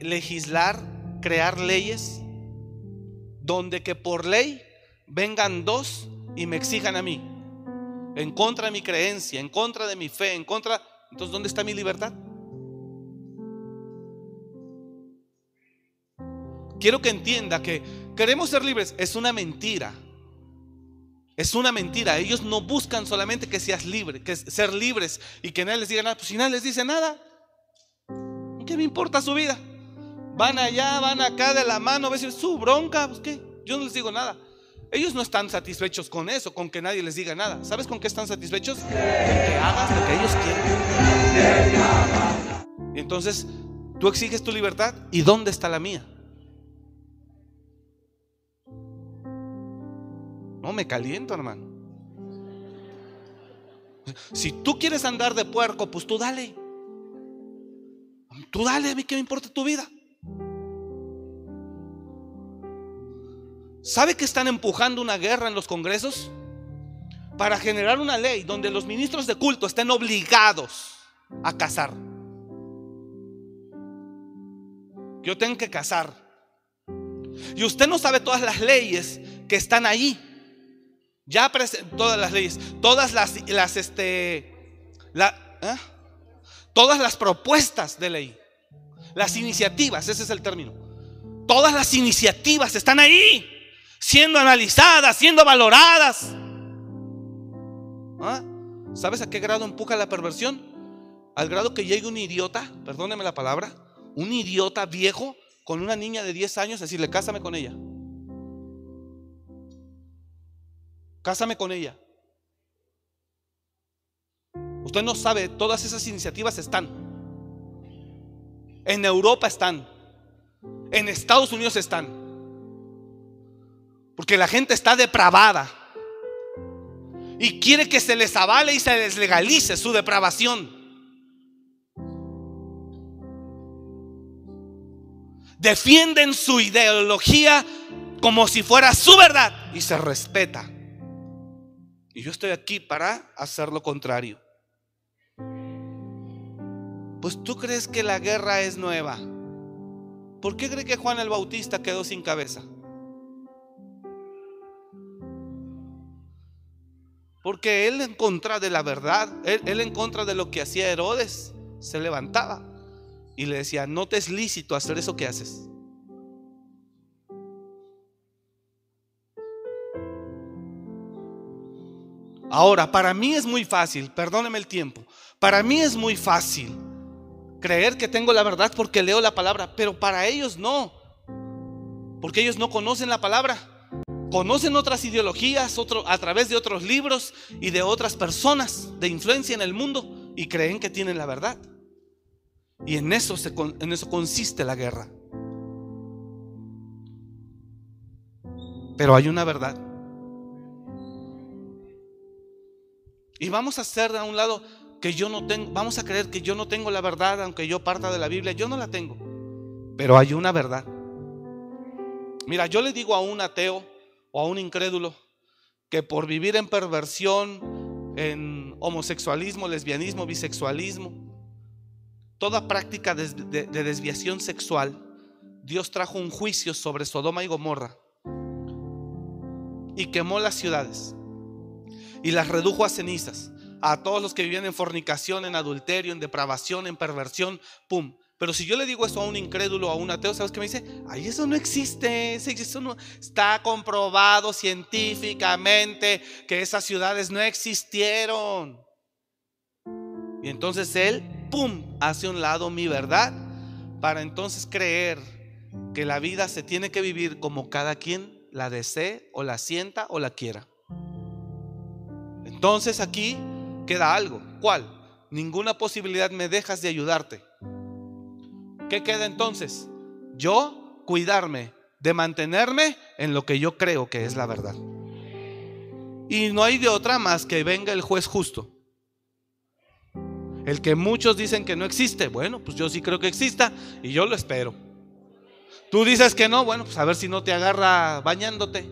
legislar, crear leyes? Donde que por ley vengan dos y me exijan a mí. en contra de mi creencia, en contra de mi fe, en contra... Entonces, ¿dónde está mi libertad? Quiero que entienda que queremos ser libres. Es una mentira. Es una mentira. Ellos no buscan solamente que seas libre, que ser libres y que nadie les diga nada. Pues si nadie les dice nada, ¿qué me importa su vida? Van allá, van acá de la mano, a veces su bronca, pues qué, yo no les digo nada. Ellos no están satisfechos con eso, con que nadie les diga nada. ¿Sabes con qué están satisfechos? Con que hagas lo que ellos quieren. Entonces, tú exiges tu libertad y ¿dónde está la mía? No me caliento, hermano. Si tú quieres andar de puerco, pues tú dale. Tú dale, a mí que me importa tu vida. ¿Sabe que están empujando una guerra en los congresos? Para generar una ley donde los ministros de culto estén obligados a casar. Yo tengo que casar. Y usted no sabe todas las leyes que están ahí. Ya todas las leyes, todas las, las este, ¿eh? todas las propuestas de ley, las iniciativas, ese es el término. Todas las iniciativas están ahí siendo analizadas, siendo valoradas. ¿Ah? ¿Sabes a qué grado empuja la perversión? Al grado que llegue un idiota, perdóneme la palabra, un idiota viejo con una niña de 10 años, decirle, cásame con ella. Cásame con ella. Usted no sabe, todas esas iniciativas están. En Europa están. En Estados Unidos están. Porque la gente está depravada. Y quiere que se les avale y se les legalice su depravación. Defienden su ideología como si fuera su verdad y se respeta. Y yo estoy aquí para hacer lo contrario. Pues tú crees que la guerra es nueva. ¿Por qué cree que Juan el Bautista quedó sin cabeza? Porque él en contra de la verdad, él, en contra de lo que hacía Herodes, se levantaba y le decía, no te es lícito hacer eso que haces. Ahora, para mí es muy fácil, perdóneme el tiempo, para mí es muy fácil creer que tengo la verdad porque leo la palabra, pero para ellos no, porque ellos no conocen la palabra conocen otras ideologías a través de otros libros y de otras personas de influencia en el mundo y creen que tienen la verdad. Y en eso, en eso consiste la guerra. Pero hay una verdad. Y vamos a hacer a un lado que yo no tengo, vamos a creer que yo no tengo la verdad, aunque yo parta de la Biblia, yo no la tengo. Pero hay una verdad. Mira, yo le digo a un ateo, o a un incrédulo que por vivir en perversión, en homosexualismo, lesbianismo, bisexualismo, toda práctica de, desviación sexual, Dios trajo un juicio sobre Sodoma y Gomorra y quemó las ciudades y las redujo a cenizas. A todos los que vivían en fornicación, en adulterio, en depravación, en perversión, pum, pero si yo le digo eso a un incrédulo, a un ateo, ¿sabes qué me dice? Ay, eso no existe, eso no está comprobado científicamente que esas ciudades no existieron. Y entonces él, pum, hace un lado mi verdad para entonces creer que la vida se tiene que vivir como cada quien la desee o la sienta o la quiera. Entonces aquí queda algo. ¿Cuál? Ninguna posibilidad me dejas de ayudarte. ¿Qué queda entonces? Yo cuidarme de mantenerme en lo que yo creo que es la verdad. Y no hay de otra más que venga el juez justo. El que muchos dicen que no existe. Bueno, pues yo sí creo que exista y yo lo espero. Tú dices que no, bueno, pues a ver si no te agarra bañándote.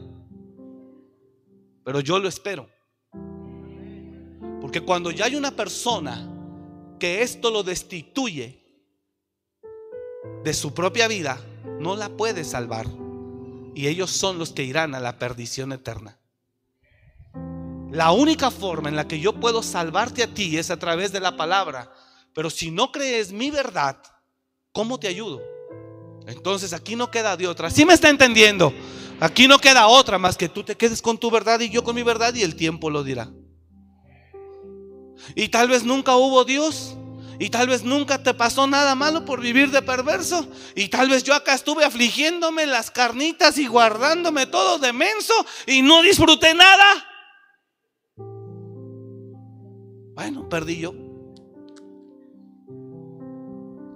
Pero yo lo espero. Porque cuando ya hay una persona que esto lo destituye, de su propia vida, no la puede salvar. Y ellos son los que irán a la perdición eterna. La única forma en la que yo puedo salvarte a ti es a través de la palabra. Pero si no crees mi verdad, ¿cómo te ayudo? Entonces aquí no queda de otra. ¿Sí me está entendiendo? Aquí no queda otra más que tú te quedes con tu verdad y yo con mi verdad y el tiempo lo dirá. Y tal vez nunca hubo Dios. Y tal vez nunca te pasó nada malo por vivir de perverso. Y tal vez yo acá estuve afligiéndome las carnitas y guardándome todo de menso y no disfruté nada. Bueno, perdí yo.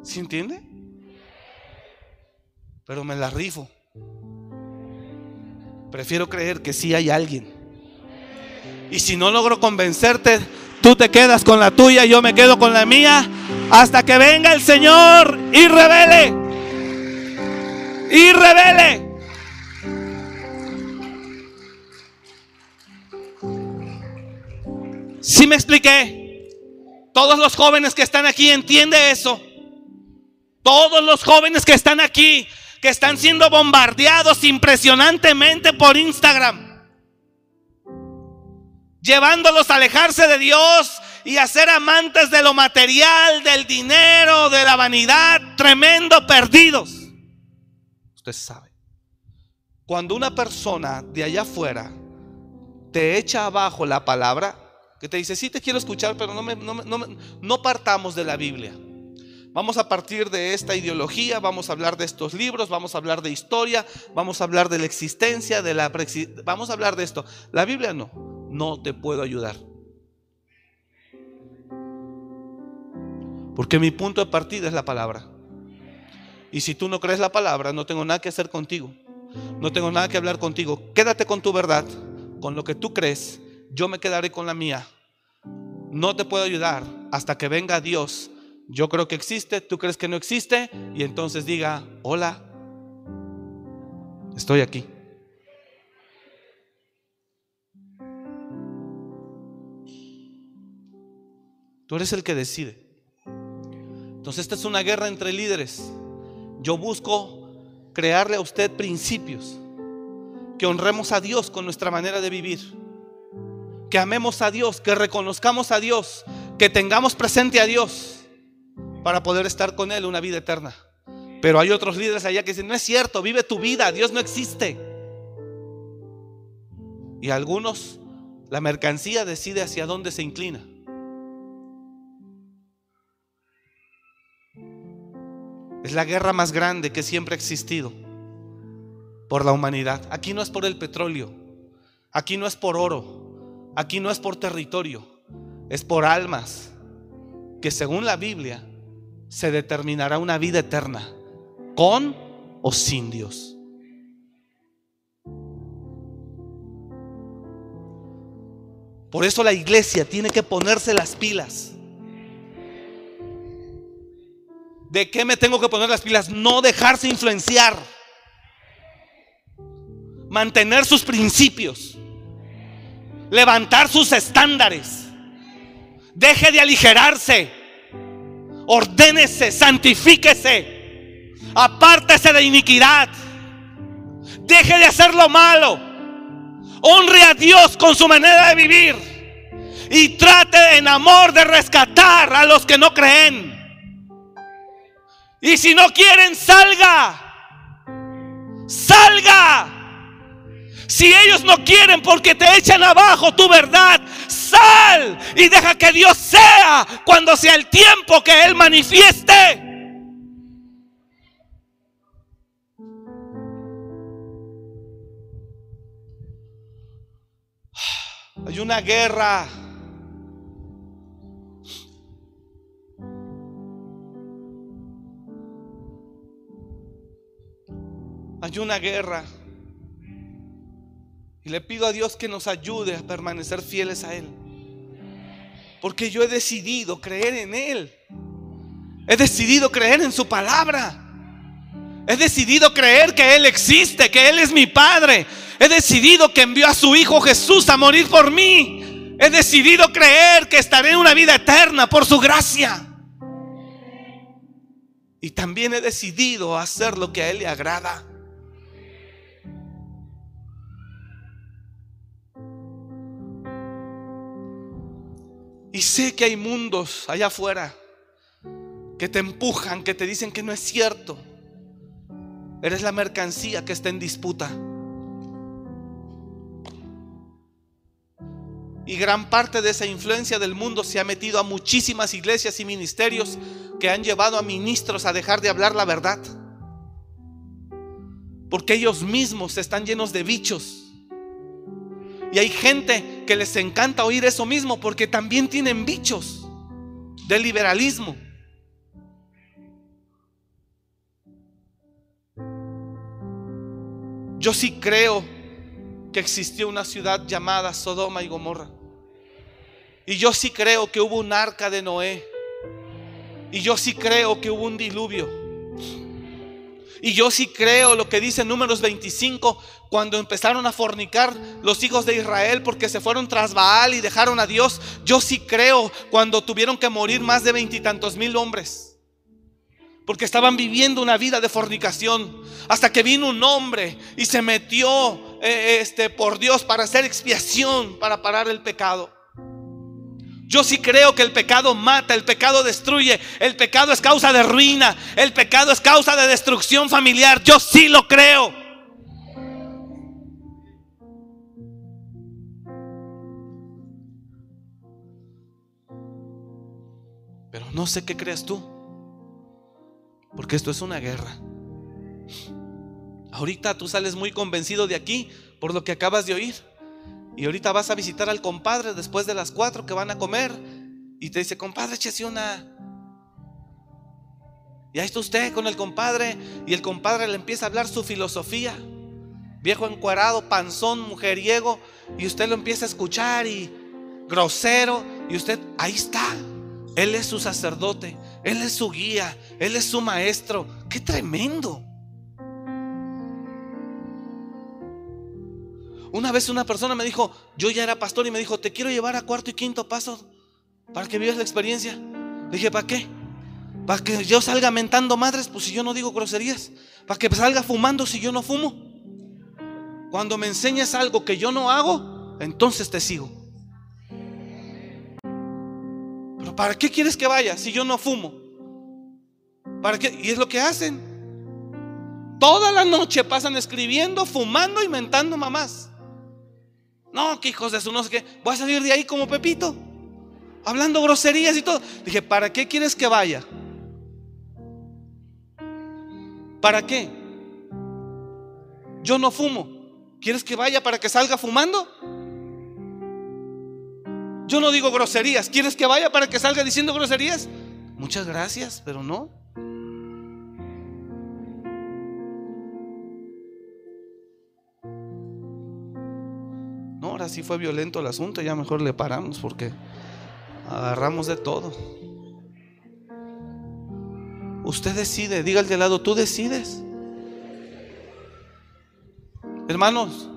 ¿Sí entiende? Pero me la rifo. Prefiero creer que sí hay alguien. Y si no logro convencerte, tú te quedas con la tuya, yo me quedo con la mía, hasta que venga el Señor y revele. Y revele. Si me expliqué? Todos los jóvenes que están aquí entiende eso. Todos los jóvenes que están aquí, que están siendo bombardeados impresionantemente por Instagram, llevándolos a alejarse de Dios y a ser amantes de lo material, del dinero, de la vanidad, tremendo perdidos. Usted sabe, cuando una persona de allá afuera te echa abajo la palabra, que te dice, sí te quiero escuchar, pero no, me, no, partamos de la Biblia. Vamos a partir de esta ideología, vamos a hablar de estos libros, vamos a hablar de historia, vamos a hablar de la existencia, de la vamos a hablar de esto. La Biblia no, no te puedo ayudar. Porque mi punto de partida es la palabra. Y si tú no crees la palabra, no tengo nada que hacer contigo. No tengo nada que hablar contigo. Quédate con tu verdad, con lo que tú crees. Yo me quedaré con la mía no te puedo ayudar hasta que venga Dios. Yo creo que existe, tú crees que no existe, y entonces diga, hola, estoy aquí. Tú eres el que decide. Entonces esta es una guerra entre líderes. Yo busco crearle a usted principios, que honremos a Dios con nuestra manera de vivir que amemos a Dios, que reconozcamos a Dios, que tengamos presente a Dios para poder estar con Él una vida eterna. Pero hay otros líderes allá que dicen, no es cierto, vive tu vida, Dios no existe. Y algunos, la mercancía decide hacia dónde se inclina. Es la guerra más grande que siempre ha existido por la humanidad. Aquí no es por el petróleo, aquí no es por oro, Aquí no es por territorio, es por almas, que según la Biblia se determinará una vida eterna, con o sin Dios. Por eso la iglesia tiene que ponerse las pilas. ¿De qué me tengo que poner las pilas? No dejarse influenciar. Mantener sus principios levantar sus estándares. Deje de aligerarse. Ordénese, santifíquese. Apártese de iniquidad. Deje de hacer lo malo. Honre a Dios con su manera de vivir. Y trate en amor de rescatar a los que no creen. Y si no quieren, salga. Salga. Si ellos no quieren porque te echan abajo tu verdad, sal y deja que Dios sea cuando sea el tiempo que Él manifieste. Hay una guerra. Hay una guerra. Y le pido a Dios que nos ayude a permanecer fieles a Él. Porque yo he decidido creer en Él. He decidido creer en su palabra. He decidido creer que Él existe, que Él es mi Padre. He decidido que envió a su Hijo Jesús a morir por mí. He decidido creer que estaré en una vida eterna por su gracia. Y también he decidido hacer lo que a Él le agrada. Y sé que hay mundos allá afuera que te empujan, que te dicen que no es cierto. Eres la mercancía que está en disputa. Y gran parte de esa influencia del mundo se ha metido a muchísimas iglesias y ministerios que han llevado a ministros a dejar de hablar la verdad. Porque ellos mismos están llenos de bichos. Y hay gente que les encanta oír eso mismo porque también tienen bichos del liberalismo. Yo sí creo que existió una ciudad llamada Sodoma y Gomorra. Y yo sí creo que hubo un arca de Noé. Y yo sí creo que hubo un diluvio. Y yo sí creo lo que dice Números 25, cuando empezaron a fornicar los hijos de Israel porque se fueron tras Baal y dejaron a Dios. Yo sí creo cuando tuvieron que morir más de veintitantos mil hombres porque estaban viviendo una vida de fornicación. Hasta que vino un hombre y se metió eh, este, por Dios para hacer expiación, para parar el pecado. Yo sí creo que el pecado mata, el pecado destruye, el pecado es causa de ruina, el pecado es causa de destrucción familiar. Yo sí lo creo. Pero no sé qué crees tú. Porque esto es una guerra. Ahorita tú sales muy convencido de aquí por lo que acabas de oír. Y ahorita vas a visitar al compadre después de las cuatro que van a comer. Y te dice, compadre, échese una. Y ahí está usted con el compadre. Y el compadre le empieza a hablar su filosofía. Viejo encuadrado, panzón, mujeriego. Y usted lo empieza a escuchar y grosero. Y usted, ahí está. Él es su sacerdote. Él es su guía, Él es su maestro. ¡Qué tremendo! Una vez una persona me dijo, yo ya era pastor y me dijo, te quiero llevar a cuarto y quinto paso para que vivas la experiencia. Le dije, ¿para qué? Para que yo salga mentando madres, pues si yo no digo groserías. Para que salga fumando si yo no fumo. Cuando me enseñes algo que yo no hago, entonces te sigo. ¿para qué quieres que vaya si yo no fumo? ¿Para qué? Y es lo que hacen. Toda la noche pasan escribiendo, fumando y mentando mamás. No, que hijos de su no sé qué. Voy a salir de ahí como Pepito. Hablando groserías y todo. Dije, ¿para qué quieres que vaya? ¿Para qué? Yo no fumo. ¿Quieres que vaya para que salga fumando? Yo no digo groserías. ¿Quieres que vaya para que salga diciendo groserías? Muchas gracias, pero no. Ahora sí fue violento el asunto, ya mejor le paramos porque agarramos de todo. Usted decide, diga al de lado, tú decides. Hermanos,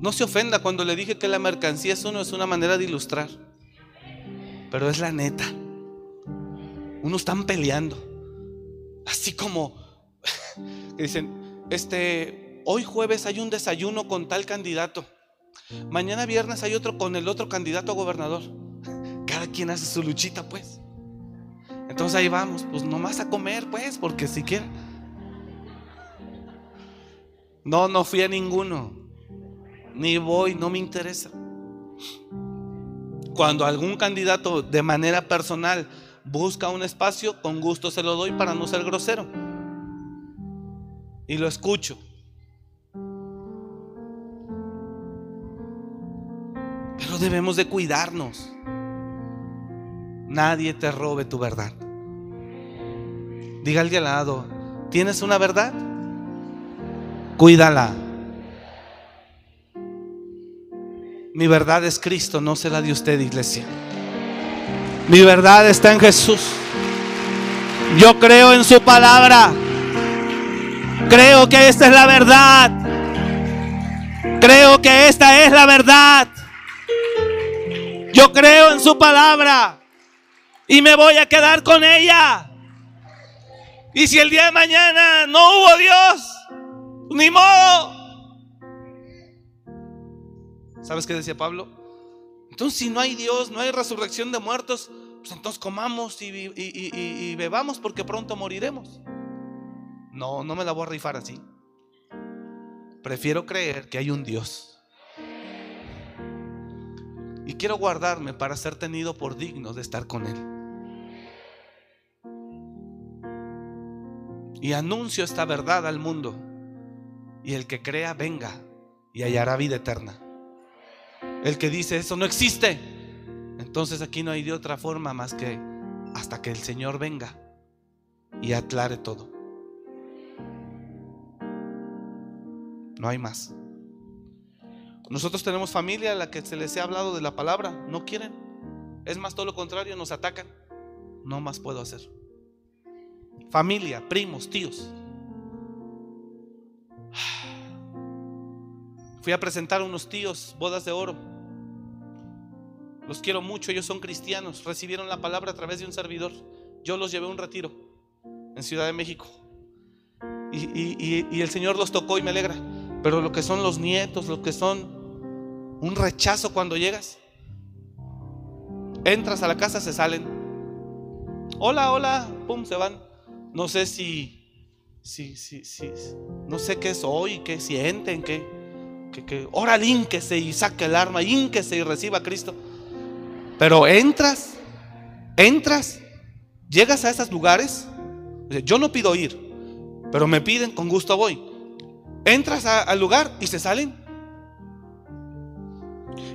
no se ofenda cuando le dije que la mercancía eso no es una manera de ilustrar. Pero es la neta. Unos están peleando. Así como dicen, este, hoy jueves hay un desayuno con tal candidato. Mañana viernes hay otro con el otro candidato a gobernador. Cada quien hace su luchita, pues. Entonces ahí vamos, pues nomás a comer, pues, porque si quieren. No, no fui a ninguno ni voy, no me interesa. Cuando algún candidato de manera personal busca un espacio, con gusto se lo doy para no ser grosero. Y lo escucho. Pero debemos de cuidarnos. Nadie te robe tu verdad. Diga al de al lado, ¿tienes una verdad? Cuídala. Mi verdad es Cristo, no será de usted, iglesia. Mi verdad está en Jesús. Yo creo en su palabra. Creo que esta es la verdad. Creo que esta es la verdad. Yo creo en su palabra. Y me voy a quedar con ella. Y si el día de mañana no hubo Dios, ni modo. ¿Sabes qué decía Pablo? Entonces, si no hay Dios, no hay resurrección de muertos, pues entonces comamos y, y- bebamos porque pronto moriremos. No, no me la voy a rifar así. Prefiero creer que hay un Dios. Y quiero guardarme para ser tenido por digno de estar con Él. Y anuncio esta verdad al mundo. Y el que crea, venga y hallará vida eterna. El que dice eso no existe. Entonces aquí no hay de otra forma más que hasta que el Señor venga y aclare todo. No hay más. Nosotros tenemos familia a la que se les ha hablado de la palabra. No quieren. Es más, todo lo contrario, nos atacan. No más puedo hacer. Familia, primos, tíos. Fui a presentar a unos tíos, bodas de oro. Los quiero mucho, ellos son cristianos. Recibieron la palabra a través de un servidor. Yo los llevé a un retiro en Ciudad de México. Y, el Señor los tocó y me alegra. Pero lo que son los nietos, lo que son un rechazo cuando llegas. Entras a la casa, se salen. Hola, hola, pum, se van. No sé si, si, si, si, no sé qué soy, qué sienten, qué, que, que órale, ínquese y saque el arma, ínquese y reciba a Cristo. Pero entras, entras, llegas a esos lugares. Yo no pido ir, pero me piden, con gusto voy. Entras al lugar y se salen.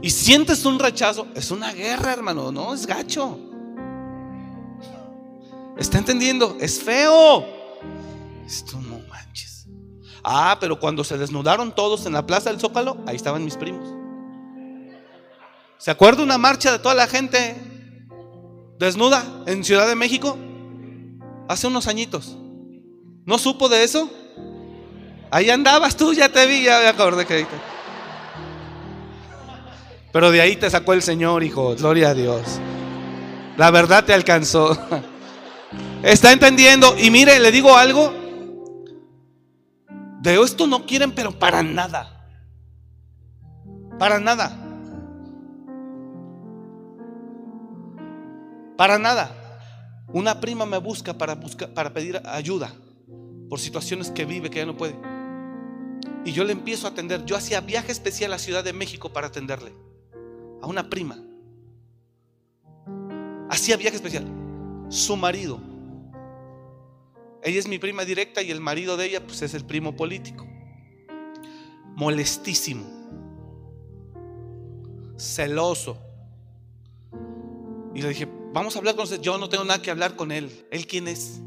Y sientes un rechazo. Es una guerra, hermano, no es gacho. ¿Está entendiendo? Es feo. Esto no manches. Ah, pero cuando se desnudaron todos en la plaza del Zócalo, ahí estaban mis primos. ¿Se acuerda una marcha de toda la gente desnuda en Ciudad de México? Hace unos añitos. ¿No supo de eso? Ahí andabas tú, ya te vi, ya me acordé que. Pero de ahí te sacó el Señor, hijo. Gloria a Dios. La verdad te alcanzó. ¿Está entendiendo? Y mire, le digo algo. De esto no quieren, pero para nada. Para nada. Para nada. Una prima me busca para, buscar, para pedir ayuda por situaciones que vive, que ya no puede. Y yo le empiezo a atender. Yo hacía viaje especial a Ciudad de México para atenderle. A una prima. Hacía viaje especial. Su marido. Ella es mi prima directa y el marido de ella pues es el primo político. Molestísimo. Celoso. Y le dije, vamos a hablar con usted. Yo no tengo nada que hablar con él. ¿Él quién es?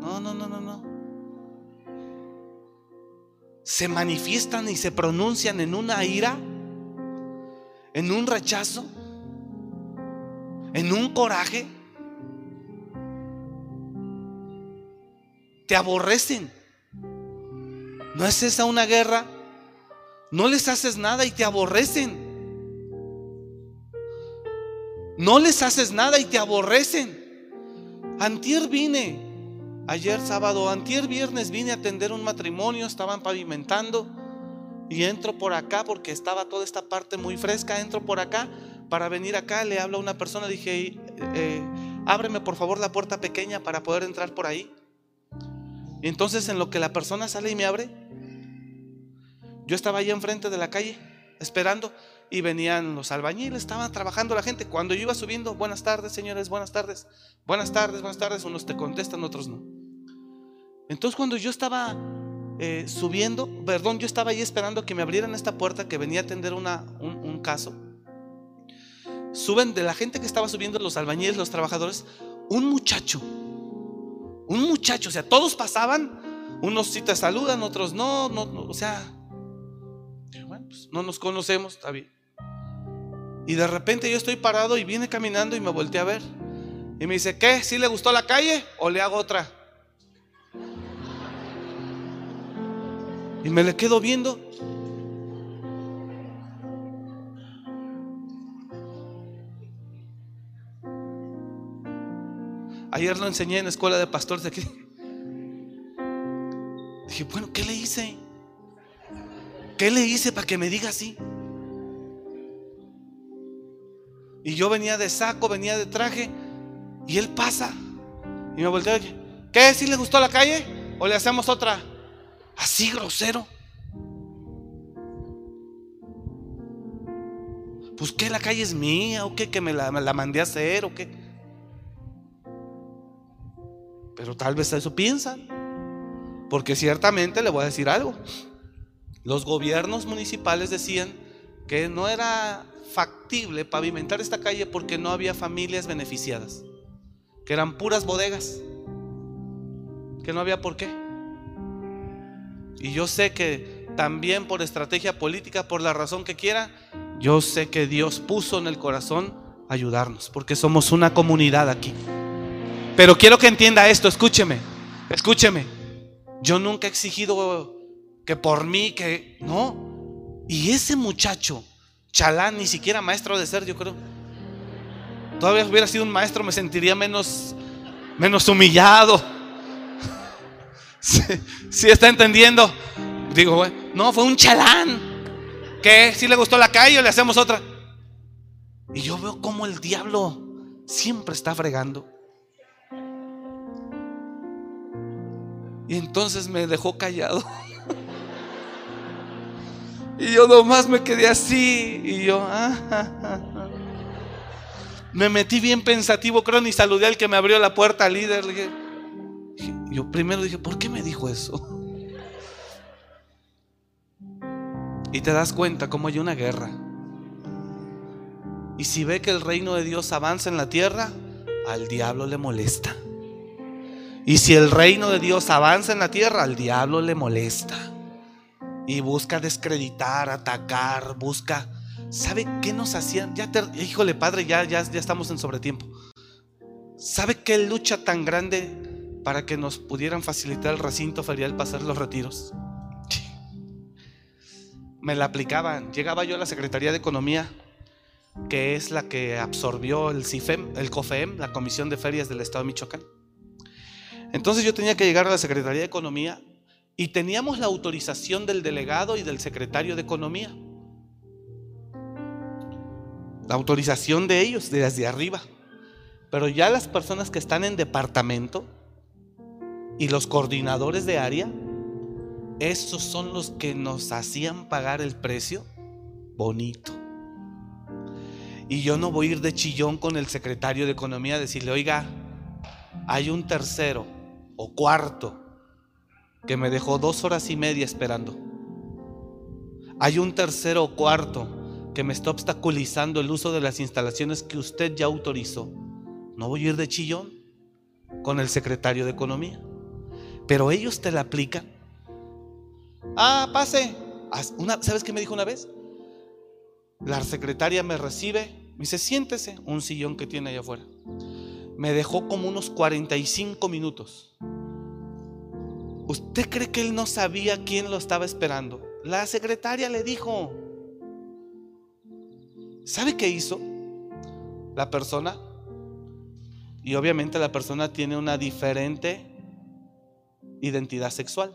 No, no, no, no, no. Se manifiestan y se pronuncian en una ira, en un rechazo, en un coraje. Te aborrecen. ¿No es esa una guerra? No les haces nada y te aborrecen. No les haces nada y te aborrecen. Antier vine, ayer sábado, antier viernes vine a atender un matrimonio, estaban pavimentando y entro por acá porque estaba toda esta parte muy fresca, entro por acá para venir acá, le hablo a una persona, dije, eh, ábreme por favor la puerta pequeña para poder entrar por ahí. Y entonces en lo que la persona sale y me abre, yo estaba ahí enfrente de la calle esperando y venían los albañiles, estaban trabajando la gente. Cuando yo iba subiendo, buenas tardes, señores, buenas tardes, buenas tardes, buenas tardes, unos te contestan, otros no. Entonces cuando yo estaba eh, subiendo, perdón, yo estaba ahí esperando que me abrieran esta puerta que venía a atender una, un, caso. Suben de la gente que estaba subiendo, los albañiles, los trabajadores, un muchacho, un muchacho, o sea, todos pasaban, unos sí te saludan, otros no, no, no o sea, bueno, pues no nos conocemos, está bien. Y de repente yo estoy parado y viene caminando y me volteé a ver. Y me dice, ¿qué? ¿Sí le gustó la calle o le hago otra? Y me le quedo viendo. Ayer lo enseñé en la escuela de pastores de aquí. Dije, bueno, ¿qué le hice? ¿Qué le hice para que me diga así? Y yo venía de saco, venía de traje. Y él pasa. Y me volteó y ¿qué? ¿Si le gustó la calle? ¿O le hacemos otra? Así grosero. Pues que la calle es mía o qué, que me la, la mandé a hacer o qué. Pero tal vez eso piensan. Porque ciertamente le voy a decir algo. Los gobiernos municipales decían que no era factible pavimentar esta calle porque no había familias beneficiadas, que eran puras bodegas, que no había por qué. Y yo sé que también por estrategia política, por la razón que quiera, yo sé que Dios puso en el corazón ayudarnos, porque somos una comunidad aquí. Pero quiero que entienda esto, escúcheme, escúcheme. Yo nunca he exigido que por mí, que no. Y ese muchacho, chalán, ni siquiera maestro de ser, yo creo. Todavía hubiera sido un maestro, me sentiría menos, menos humillado. Si está entendiendo? Digo, no, fue un chalán. ¿Qué? ¿Si le gustó la calle le hacemos otra? Y yo veo como el diablo siempre está fregando. Y entonces me dejó callado. Y yo nomás me quedé así. Y yo, ah, me metí bien pensativo, creo, ni saludé al que me abrió la puerta, al líder. Yo primero dije, ¿por qué me dijo eso? Y te das cuenta cómo hay una guerra. Y si ve que el reino de Dios avanza en la tierra, al diablo le molesta. Y si el reino de Dios avanza en la tierra, al diablo le molesta. Y busca descreditar, atacar, busca... ¿Sabe qué nos hacían? Ya te, híjole, padre, ya, ya, ya estamos en sobretiempo. ¿Sabe qué lucha tan grande para que nos pudieran facilitar el recinto ferial para hacer los retiros? Me la aplicaban. Llegaba yo a la Secretaría de Economía, que es la que absorbió el CIFEM, el COFEM, la Comisión de Ferias del Estado de Michoacán. Entonces yo tenía que llegar a la Secretaría de Economía y teníamos la autorización del delegado y del secretario de Economía. La autorización de ellos desde arriba. Pero ya las personas que están en departamento y los coordinadores de área, esos son los que nos hacían pagar el precio bonito. Y yo no voy a ir de chillón con el secretario de Economía a decirle, oiga, hay un tercero o cuarto que me dejó dos horas y media esperando. Hay un tercero o cuarto que me está obstaculizando el uso de las instalaciones que usted ya autorizó. No voy a ir de chillón con el secretario de Economía. Pero ellos te la aplican. Ah, pase. Una, ¿Sabes qué me dijo una vez? La secretaria me recibe, me dice, siéntese, un sillón que tiene allá afuera me dejó como unos 45 minutos. ¿Usted cree que él no sabía quién lo estaba esperando? La secretaria le dijo. ¿Sabe qué hizo la persona? Y obviamente la persona tiene una diferente identidad sexual.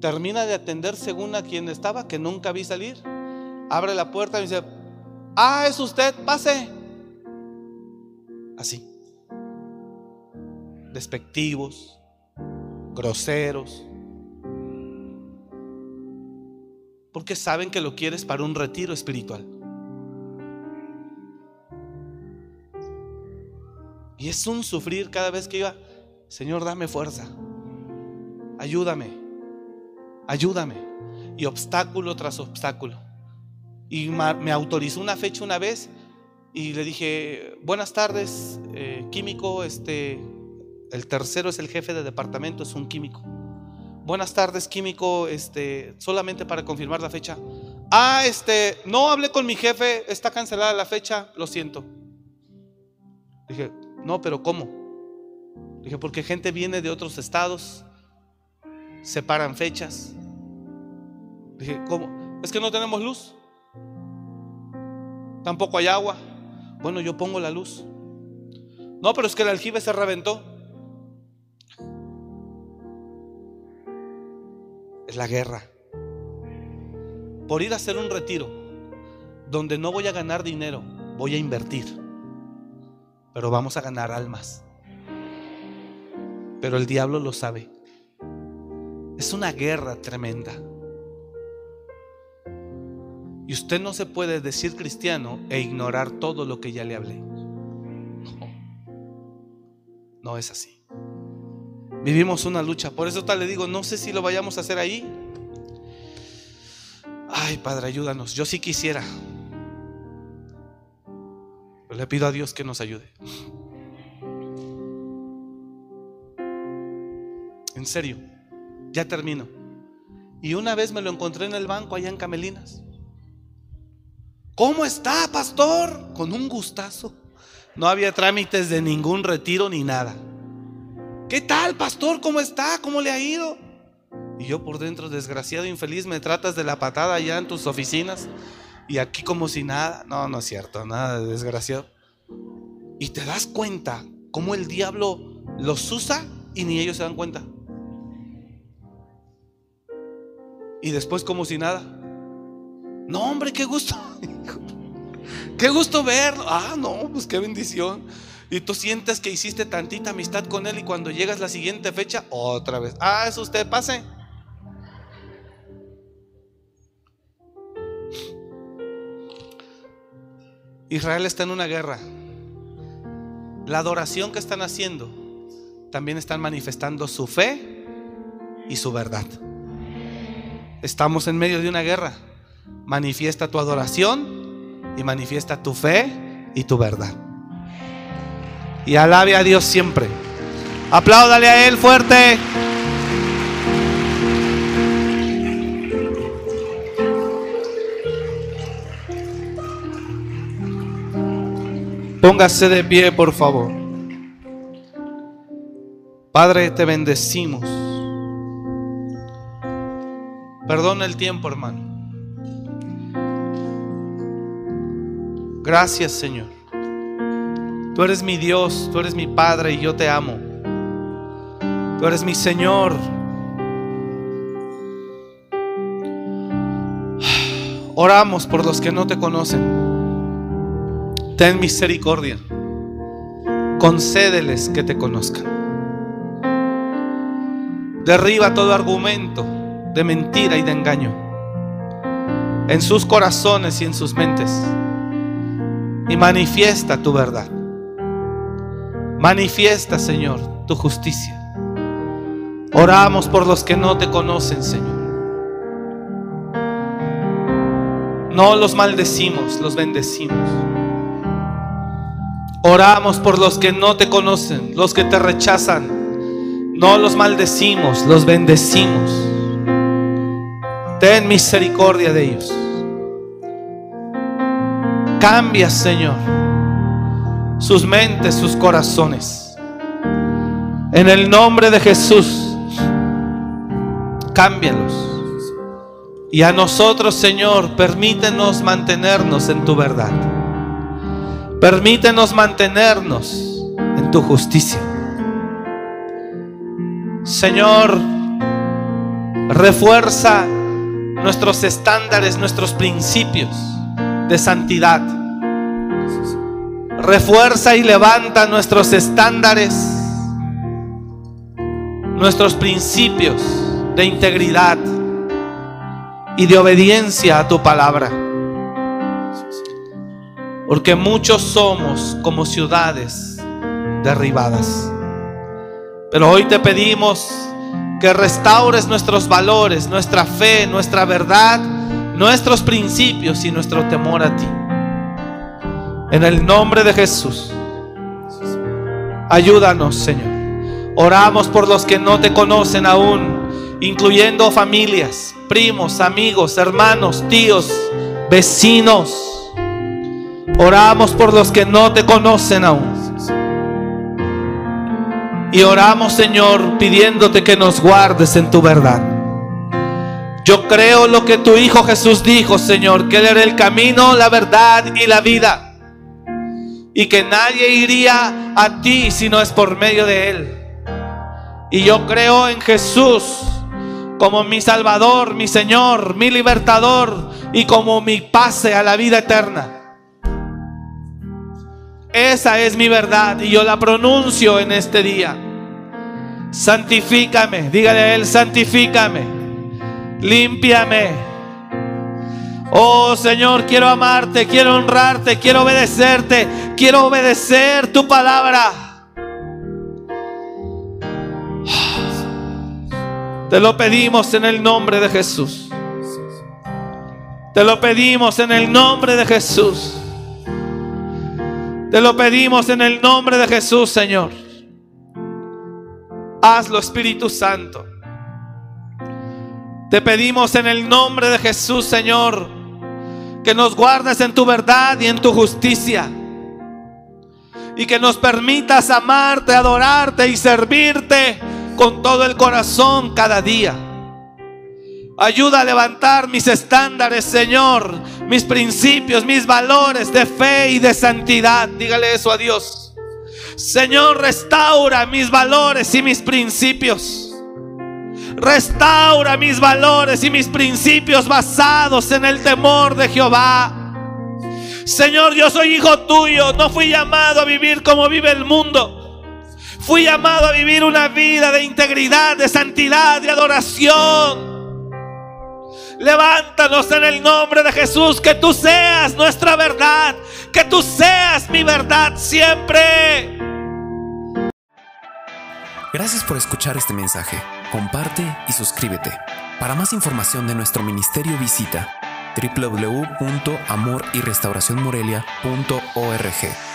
Termina de atender según a quien estaba, que nunca vi salir. Abre la puerta y dice, ah, es usted, pase así. Despectivos, groseros. Porque saben que lo quieres para un retiro espiritual. Y es un sufrir cada vez que iba, Señor, dame fuerza. Ayúdame. Ayúdame. Y obstáculo tras obstáculo. Y me autorizó una fecha una vez y le dije, buenas tardes, eh, químico, este, el tercero es el jefe de departamento, es un químico. Buenas tardes, químico, este, solamente para confirmar la fecha. Ah, este, no hablé con mi jefe, está cancelada la fecha, lo siento. Dije, no, pero ¿cómo? Dije, porque gente viene de otros estados, separan fechas. Dije, ¿cómo? Es que no tenemos luz. Tampoco hay agua. Bueno, yo pongo la luz. No, pero es que el aljibe se reventó. Es la guerra. Por ir a hacer un retiro, donde no voy a ganar dinero, voy a invertir. Pero vamos a ganar almas. Pero el diablo lo sabe. Es una guerra tremenda. Y usted no se puede decir cristiano e ignorar todo lo que ya le hablé. No, no es así. Vivimos una lucha. Por eso tal le digo, no sé si lo vayamos a hacer ahí. Ay, Padre, ayúdanos. Yo sí quisiera. Le pido a Dios que nos ayude. En serio, ya termino. Y una vez me lo encontré en el banco allá en Camelinas. ¿Cómo está, pastor? Con un gustazo. No había trámites de ningún retiro ni nada. ¿Qué tal, pastor? ¿Cómo está? ¿Cómo le ha ido? Y yo por dentro, desgraciado, infeliz, me tratas de la patada allá en tus oficinas y aquí como si nada. No, no es cierto, nada de desgraciado. Y te das cuenta cómo el diablo los usa y ni ellos se dan cuenta. Y después como si nada. No, hombre, qué gusto. Qué gusto verlo. Ah, no, pues qué bendición. Y tú sientes que hiciste tantita amistad con él y cuando llegas la siguiente fecha, otra vez. Ah, es usted, pase. Israel está en una guerra. La adoración que están haciendo, también están manifestando su fe y su verdad. Estamos en medio de una guerra. Manifiesta tu adoración y manifiesta tu fe y tu verdad. Y alabe a Dios siempre. Apláudale a Él fuerte. Póngase de pie, por favor. Padre, te bendecimos. Perdona el tiempo, hermano. Gracias, Señor. Tú eres mi Dios, tú eres mi Padre y yo te amo. Tú eres mi Señor. Oramos por los que no te conocen. Ten misericordia. Concédeles que te conozcan. Derriba todo argumento de mentira y de engaño en sus corazones y en sus mentes y manifiesta tu verdad. Manifiesta, Señor, tu justicia. Oramos por los que no te conocen, Señor. No los maldecimos, los bendecimos. Oramos por los que no te conocen, los que te rechazan. No los maldecimos, los bendecimos. Ten misericordia de ellos. Cambia, Señor, sus mentes, sus corazones. En el nombre de Jesús, cámbialos. Y a nosotros, Señor, permítenos mantenernos en tu verdad. Permítenos mantenernos en tu justicia. Señor, refuerza nuestros estándares, nuestros principios de santidad. Refuerza y levanta nuestros estándares, nuestros principios de integridad y de obediencia a tu palabra. Porque muchos somos como ciudades derribadas. Pero hoy te pedimos que restaures nuestros valores, nuestra fe, nuestra verdad nuestros principios y nuestro temor a ti. En el nombre de Jesús, ayúdanos, Señor. Oramos por los que no te conocen aún, incluyendo familias, primos, amigos, hermanos, tíos, vecinos. Oramos por los que no te conocen aún. Y oramos, Señor, pidiéndote que nos guardes en tu verdad. Yo creo lo que tu Hijo Jesús dijo, Señor, que Él era el camino, la verdad y la vida. Y que nadie iría a ti si no es por medio de Él. Y yo creo en Jesús, como mi Salvador, mi Señor, mi libertador y como mi pase a la vida eterna. Esa es mi verdad y yo la pronuncio en este día. Santifícame, dígale a Él, santifícame, límpiame. Oh Señor, quiero amarte, quiero honrarte, quiero obedecerte, quiero obedecer tu palabra. Te lo pedimos en el nombre de Jesús. Te lo pedimos en el nombre de Jesús. Te lo pedimos en el nombre de Jesús, Señor. Hazlo, Espíritu Santo. Te pedimos en el nombre de Jesús, Señor, que nos guardes en tu verdad y en tu justicia. Y que nos permitas amarte, adorarte y servirte con todo el corazón cada día. Ayuda a levantar mis estándares, Señor, mis principios, mis valores de fe y de santidad. Dígale eso a Dios. Señor, restaura mis valores y mis principios. Restaura mis valores y mis principios basados en el temor de Jehová. Señor, yo soy hijo tuyo. No fui llamado a vivir como vive el mundo. Fui llamado a vivir una vida de integridad, de santidad, de adoración. Levántanos en el nombre de Jesús, que tú seas nuestra verdad, que tú seas mi verdad siempre. Gracias por escuchar este mensaje. Comparte y suscríbete. Para más información de nuestro ministerio visita www.amoryrestauracionmorelia.org.